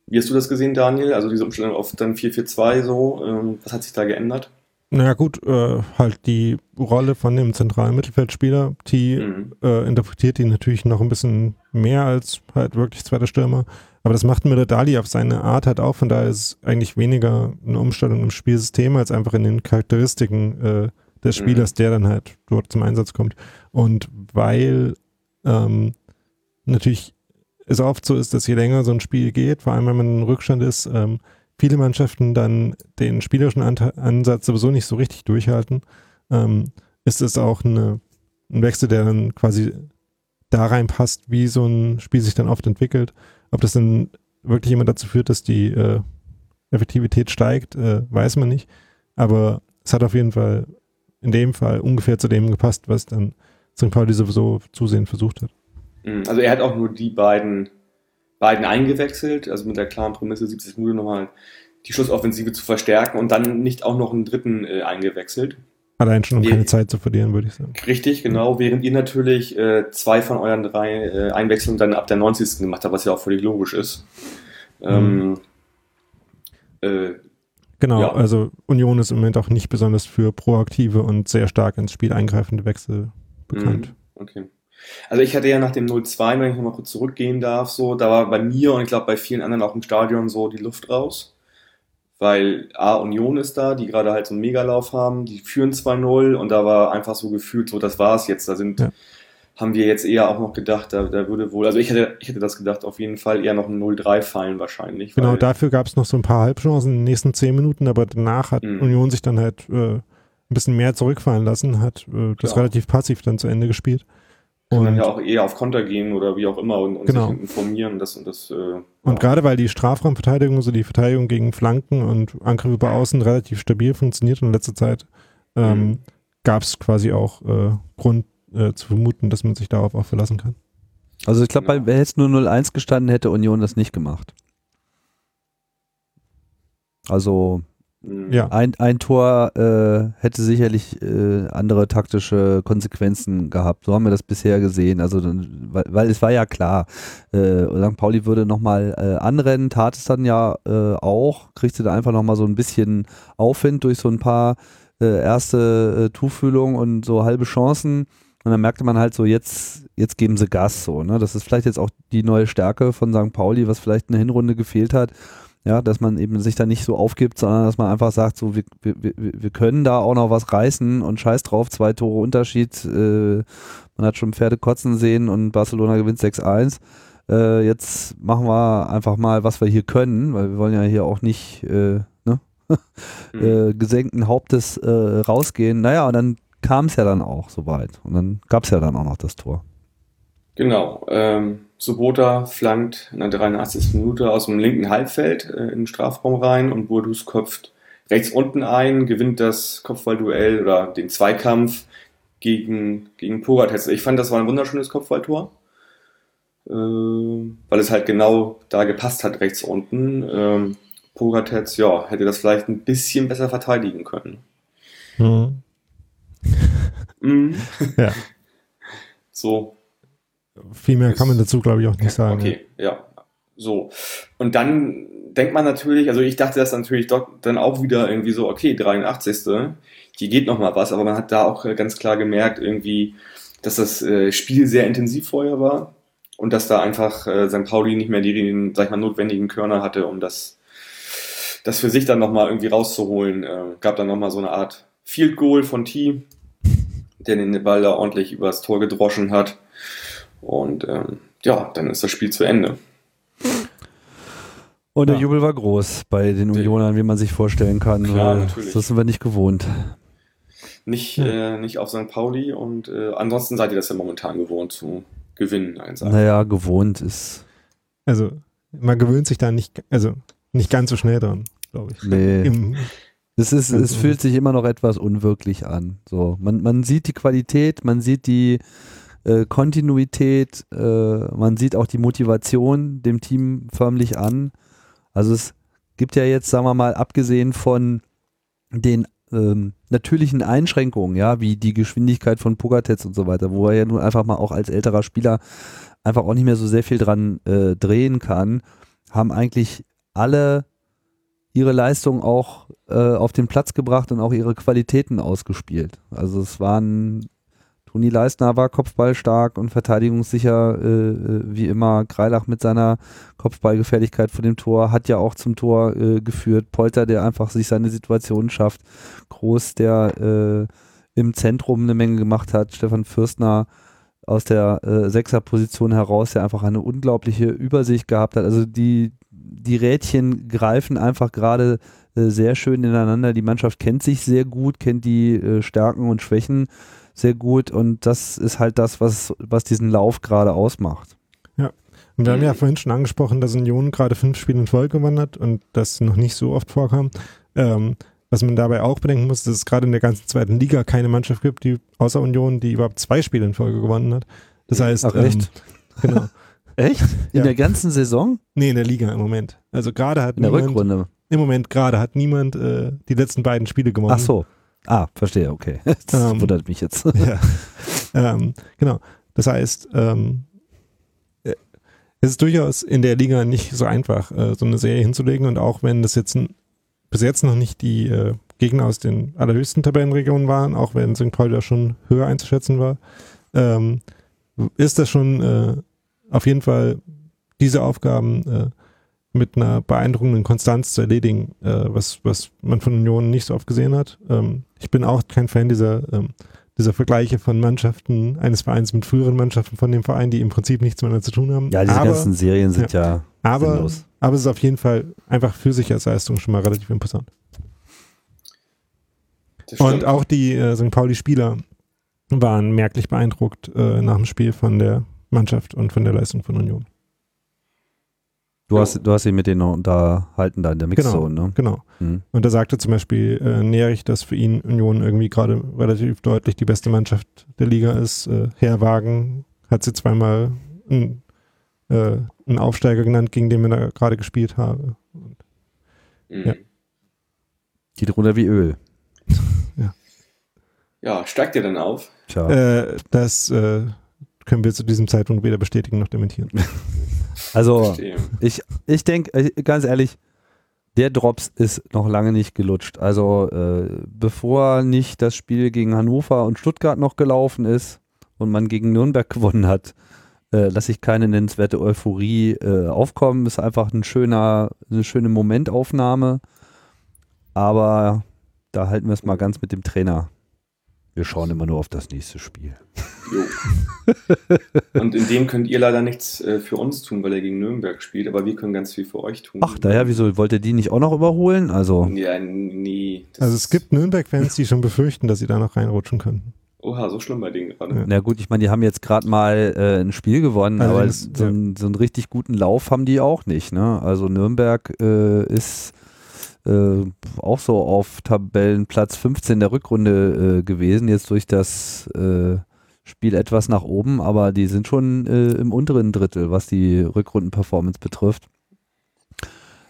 wie hast du das gesehen, Daniel? Also diese Umstellung auf dann 4-4-2 so, ähm, was hat sich da geändert? Naja gut, äh, halt die Rolle von dem zentralen Mittelfeldspieler, die mhm. äh, interpretiert die natürlich noch ein bisschen mehr als halt wirklich zweiter Stürmer. Aber das macht Müller Dali auf seine Art halt auch, von daher ist eigentlich weniger eine Umstellung im Spielsystem als einfach in den Charakteristiken äh, des mhm. Spielers, mhm. der dann halt dort zum Einsatz kommt. Und weil ähm, natürlich es oft so ist, dass je länger so ein Spiel geht, vor allem wenn man in Rückstand ist, ähm, viele Mannschaften dann den spielerischen Ansatz sowieso nicht so richtig durchhalten, ähm, ist es auch eine, ein Wechsel, der dann quasi da reinpasst, wie so ein Spiel sich dann oft entwickelt. Ob das dann wirklich immer dazu führt, dass die äh, Effektivität steigt, äh, weiß man nicht. Aber es hat auf jeden Fall in dem Fall ungefähr zu dem gepasst, was dann St. Pauli sowieso zusehend versucht hat. Mhm. Also er hat auch nur die beiden, beiden eingewechselt, also mit der klaren Prämisse 70 Minuten nochmal die Schussoffensive zu verstärken und dann nicht auch noch einen dritten äh, eingewechselt. Allein schon, um keine Zeit zu verlieren, würde ich sagen. Richtig, genau. Während ihr natürlich äh, zwei von euren drei äh, Einwechslungen dann ab der 90. gemacht habt, was ja auch völlig logisch ist. Ähm, mhm. äh, genau, ja. also Union ist im Moment auch nicht besonders für proaktive und sehr stark ins Spiel eingreifende Wechsel bekannt. Mhm. Okay. Also ich hatte ja nach dem 0-2, wenn ich nochmal kurz zurückgehen darf, so, da war bei mir und ich glaube bei vielen anderen auch im Stadion so die Luft raus weil A, Union ist da, die gerade halt so einen Megalauf haben, die führen 2-0 und da war einfach so gefühlt, so das war es jetzt. Da sind, ja. haben wir jetzt eher auch noch gedacht, da, da würde wohl, also ich hätte, ich hätte das gedacht, auf jeden Fall eher noch ein 0-3 fallen wahrscheinlich. Genau, dafür gab es noch so ein paar Halbchancen in den nächsten 10 Minuten, aber danach hat mhm. Union sich dann halt äh, ein bisschen mehr zurückfallen lassen, hat äh, das Klar. relativ passiv dann zu Ende gespielt. Kann man ja auch eher auf Konter gehen oder wie auch immer und, und genau. sich informieren. Das, und das, äh, und ja. gerade weil die Strafraumverteidigung, so also die Verteidigung gegen Flanken und Angriffe über Außen relativ stabil funktioniert in letzter Zeit, ähm, mhm. gab es quasi auch äh, Grund äh, zu vermuten, dass man sich darauf auch verlassen kann. Also ich glaube, genau. wäre jetzt nur 0-1 gestanden, hätte Union das nicht gemacht. Also. Ja. Ein, ein Tor äh, hätte sicherlich äh, andere taktische Konsequenzen gehabt. So haben wir das bisher gesehen. Also, weil, weil es war ja klar, äh, St. Pauli würde nochmal äh, anrennen, tat es dann ja äh, auch, kriegte da einfach nochmal so ein bisschen Aufwind durch so ein paar äh, erste äh, Tuchfühlungen und so halbe Chancen. Und dann merkte man halt so, jetzt, jetzt geben sie Gas so. Ne? Das ist vielleicht jetzt auch die neue Stärke von St. Pauli, was vielleicht in der Hinrunde gefehlt hat ja, dass man eben sich da nicht so aufgibt, sondern dass man einfach sagt, so wir, wir, wir können da auch noch was reißen und scheiß drauf, zwei Tore Unterschied. Äh, man hat schon Pferde kotzen sehen und Barcelona gewinnt 6-1. Äh, jetzt machen wir einfach mal, was wir hier können, weil wir wollen ja hier auch nicht äh, ne? mhm. äh, gesenkten Hauptes äh, rausgehen. Naja, und dann kam es ja dann auch soweit. Und dann gab es ja dann auch noch das Tor. Genau. Ähm, Sobota flankt in der 83. Minute aus dem linken Halbfeld äh, in den Strafraum rein und Burdus köpft rechts unten ein, gewinnt das Kopfballduell oder den Zweikampf gegen, gegen Pogatetz. Ich fand, das war ein wunderschönes Kopfballtor, äh, weil es halt genau da gepasst hat, rechts unten. Ähm, Pogatetz, ja, hätte das vielleicht ein bisschen besser verteidigen können. Mhm. mhm. ja. So, viel mehr kann man dazu, glaube ich, auch nicht sagen. Okay, ja. So. Und dann denkt man natürlich, also ich dachte das natürlich doch dann auch wieder irgendwie so, okay, 83. Hier geht noch mal was, aber man hat da auch ganz klar gemerkt irgendwie, dass das äh, Spiel sehr intensiv vorher war und dass da einfach äh, St. Pauli nicht mehr die, sag ich mal, notwendigen Körner hatte, um das das für sich dann nochmal irgendwie rauszuholen. Äh, gab dann nochmal so eine Art Field Goal von T, der den Ball da ordentlich übers Tor gedroschen hat. Und ähm, ja, dann ist das Spiel zu Ende. Und der ja. Jubel war groß bei den Unionern, wie man sich vorstellen kann. Klar, natürlich. Das sind wir nicht gewohnt. Nicht, ja. äh, nicht auf St. Pauli und äh, ansonsten seid ihr das ja momentan gewohnt zu gewinnen. Naja, gewohnt ist. Also, man gewöhnt sich da nicht, also nicht ganz so schnell dran, glaube ich. Nee. Im, es, ist, es fühlt sich immer noch etwas unwirklich an. So, man, man sieht die Qualität, man sieht die äh, Kontinuität, äh, man sieht auch die Motivation dem Team förmlich an. Also es gibt ja jetzt, sagen wir mal, abgesehen von den ähm, natürlichen Einschränkungen, ja, wie die Geschwindigkeit von Pogatetz und so weiter, wo er ja nun einfach mal auch als älterer Spieler einfach auch nicht mehr so sehr viel dran äh, drehen kann, haben eigentlich alle ihre Leistung auch äh, auf den Platz gebracht und auch ihre Qualitäten ausgespielt. Also es waren Toni Leistner war kopfballstark und verteidigungssicher äh, äh, wie immer. Greilach mit seiner Kopfballgefährlichkeit vor dem Tor hat ja auch zum Tor äh, geführt. Polter, der einfach sich seine Situation schafft. Groß, der äh, im Zentrum eine Menge gemacht hat. Stefan Fürstner aus der äh, Sechserposition heraus, der einfach eine unglaubliche Übersicht gehabt hat. Also die, die Rädchen greifen einfach gerade äh, sehr schön ineinander. Die Mannschaft kennt sich sehr gut, kennt die Stärken und Schwächen sehr gut und das ist halt das, was, was diesen Lauf gerade ausmacht. Ja, und wir haben ja vorhin schon angesprochen, dass Union gerade fünf Spiele in Folge gewonnen hat und das noch nicht so oft vorkam. Ähm, was man dabei auch bedenken muss, dass es gerade in der ganzen zweiten Liga keine Mannschaft gibt, die außer Union, die überhaupt zwei Spiele in Folge gewonnen hat. Das heißt, Ach, echt? Ähm, genau. echt? In ja. der ganzen Saison? Nee, in der Liga im Moment. Also gerade hat in niemand, der Rückrunde. Im Moment gerade hat niemand äh, die letzten beiden Spiele gewonnen. Ach so. Ah, verstehe, okay. Das ähm, wundert mich jetzt. Ja. Ähm, genau. Das heißt, ähm, äh, es ist durchaus in der Liga nicht so einfach, äh, so eine Serie hinzulegen. Und auch wenn das jetzt ein, bis jetzt noch nicht die äh, Gegner aus den allerhöchsten Tabellenregionen waren, auch wenn St. Paul ja schon höher einzuschätzen war, ähm, ist das schon äh, auf jeden Fall diese Aufgaben äh, mit einer beeindruckenden Konstanz zu erledigen, äh, was, was man von Union nicht so oft gesehen hat. Ähm, ich bin auch kein Fan dieser, ähm, dieser Vergleiche von Mannschaften eines Vereins mit früheren Mannschaften von dem Verein, die im Prinzip nichts meinetwegen zu tun haben. Ja, diese aber, ganzen Serien sind ja, ja aber, sinnlos. aber es ist auf jeden Fall einfach für sich als Leistung schon mal relativ imposant. Und auch die äh, St. Pauli-Spieler waren merklich beeindruckt äh, nach dem Spiel von der Mannschaft und von der Leistung von Union. Du hast, du hast ihn mit denen noch unterhalten da in der Mixzone, genau, ne? Genau. Mhm. Und da sagte zum Beispiel äh, Nerich, dass für ihn Union irgendwie gerade relativ deutlich die beste Mannschaft der Liga ist. Äh, Herwagen hat sie zweimal einen, äh, einen Aufsteiger genannt, gegen den wir da gerade gespielt haben. Und, mhm. ja. Geht runter wie Öl. ja. Ja, steigt ihr dann auf? Tja. Äh, das äh, können wir zu diesem Zeitpunkt weder bestätigen noch dementieren. Also ich, ich denke, äh, ganz ehrlich, der Drops ist noch lange nicht gelutscht. Also äh, bevor nicht das Spiel gegen Hannover und Stuttgart noch gelaufen ist und man gegen Nürnberg gewonnen hat, äh, lasse ich keine nennenswerte Euphorie äh, aufkommen. Ist einfach ein schöner, eine schöne Momentaufnahme. Aber da halten wir es mal ganz mit dem Trainer wir schauen immer nur auf das nächste Spiel. Jo. Und in dem könnt ihr leider nichts äh, für uns tun, weil er gegen Nürnberg spielt, aber wir können ganz viel für euch tun. Ach, daher, wieso wollt ihr die nicht auch noch überholen? Also, ja, nie. Also es gibt Nürnberg-Fans, die schon befürchten, dass sie da noch reinrutschen könnten. Oha, so schlimm bei denen gerade. Ja. Na gut, ich meine, die haben jetzt gerade mal äh, ein Spiel gewonnen, also aber das, so, ja. so, einen richtig guten Lauf haben die auch nicht. Ne? Also Nürnberg äh, ist äh, auch so auf Tabellenplatz 15 der Rückrunde äh, gewesen, jetzt durch das äh, Spiel etwas nach oben, aber die sind schon äh, im unteren Drittel, was die Rückrundenperformance betrifft.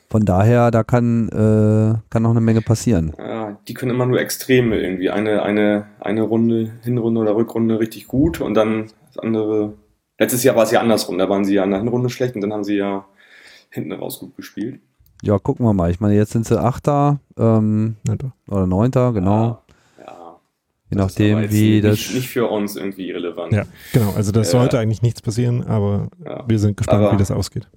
Von daher, da kann, äh, kann noch eine Menge passieren. Ja, die können immer nur Extreme irgendwie. Eine, eine, eine Runde, Hinrunde oder Rückrunde richtig gut und dann das andere. Letztes Jahr war es ja andersrum, da waren sie ja in der Hinrunde schlecht und dann haben sie ja hinten raus gut gespielt. Ja, gucken wir mal. Ich meine, jetzt sind sie Achter ähm, oder Neunter, genau. Ja, ja. Je nachdem, wie das. Nicht, nicht für uns irgendwie relevant. Ja, genau. Also, das sollte eigentlich nichts passieren, aber ja. wir sind gespannt, aber wie das ausgeht.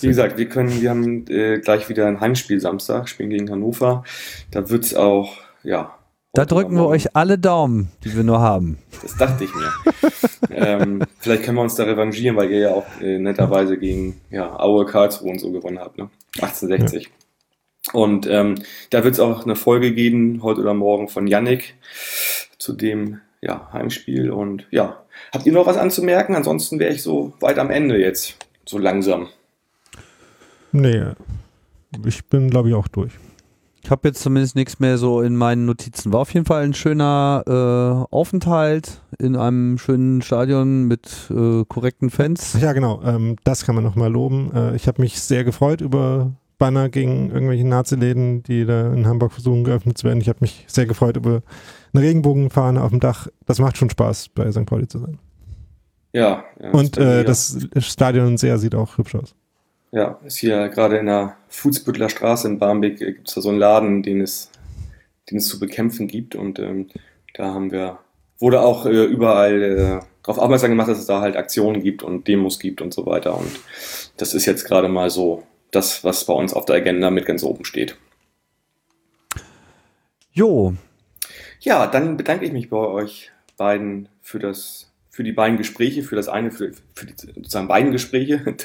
Wie gesagt, wir können, wir haben äh, gleich wieder ein Heimspiel Samstag, spielen gegen Hannover. Da wird es auch, ja. Da drücken wir euch alle Daumen, die wir nur haben. Das dachte ich mir. ähm, vielleicht können wir uns da revanchieren, weil ihr ja auch äh, netterweise gegen ja, Aue Karlsruhe und so gewonnen habt, ne? 1860. Ja. Und ähm, da wird es auch eine Folge geben, heute oder morgen, von Yannick zu dem ja, Heimspiel. Und ja, habt ihr noch was anzumerken? Ansonsten wäre ich so weit am Ende jetzt, so langsam. Nee, ich bin, glaube ich, auch durch. Ich habe jetzt zumindest nichts mehr so in meinen Notizen. War auf jeden Fall ein schöner äh, Aufenthalt in einem schönen Stadion mit äh, korrekten Fans. Ja, genau. Ähm, das kann man nochmal loben. Äh, ich habe mich sehr gefreut über Banner gegen irgendwelche Nazi-Läden, die da in Hamburg versuchen geöffnet zu werden. Ich habe mich sehr gefreut über eine Regenbogenfahne auf dem Dach. Das macht schon Spaß, bei St. Pauli zu sein. Ja. ja Und äh, das Stadion sehr sieht auch hübsch aus. Ja, ist hier gerade in der Fußbüttler Straße in Barmbek, äh, gibt es da so einen Laden, den es, den es zu bekämpfen gibt. Und ähm, da haben wir, wurde auch äh, überall äh, darauf aufmerksam gemacht, dass es da halt Aktionen gibt und Demos gibt und so weiter. Und das ist jetzt gerade mal so das, was bei uns auf der Agenda mit ganz oben steht. Jo. Ja, dann bedanke ich mich bei euch beiden für das, für die beiden Gespräche, für das eine, für, für die sozusagen beiden Gespräche.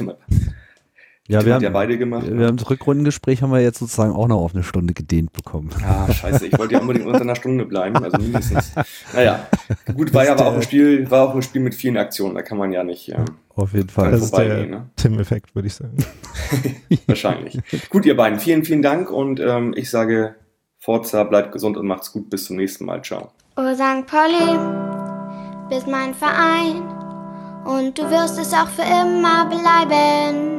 Ja, wir haben ja beide gemacht. Wir haben das Rückrundengespräch haben wir jetzt sozusagen auch noch auf eine Stunde gedehnt bekommen. Ah, scheiße, ich wollte ja unbedingt unter einer Stunde bleiben, also mindestens. Naja, gut, war ja aber auch ein Spiel, war auch ein Spiel mit vielen Aktionen, da kann man ja nicht. Ja, auf jeden Fall. Das ist der ne? Tim-Effekt, würde ich sagen. Wahrscheinlich. gut, ihr beiden, vielen, vielen Dank und ähm, ich sage Forza, bleibt gesund und macht's gut. Bis zum nächsten Mal. Ciao. Oh, St. Pauli, bist mein Verein und du wirst es auch für immer bleiben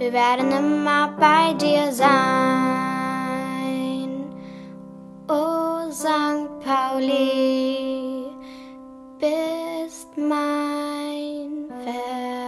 wir werden immer bei dir sein. O St. Pauli, bist mein Fels.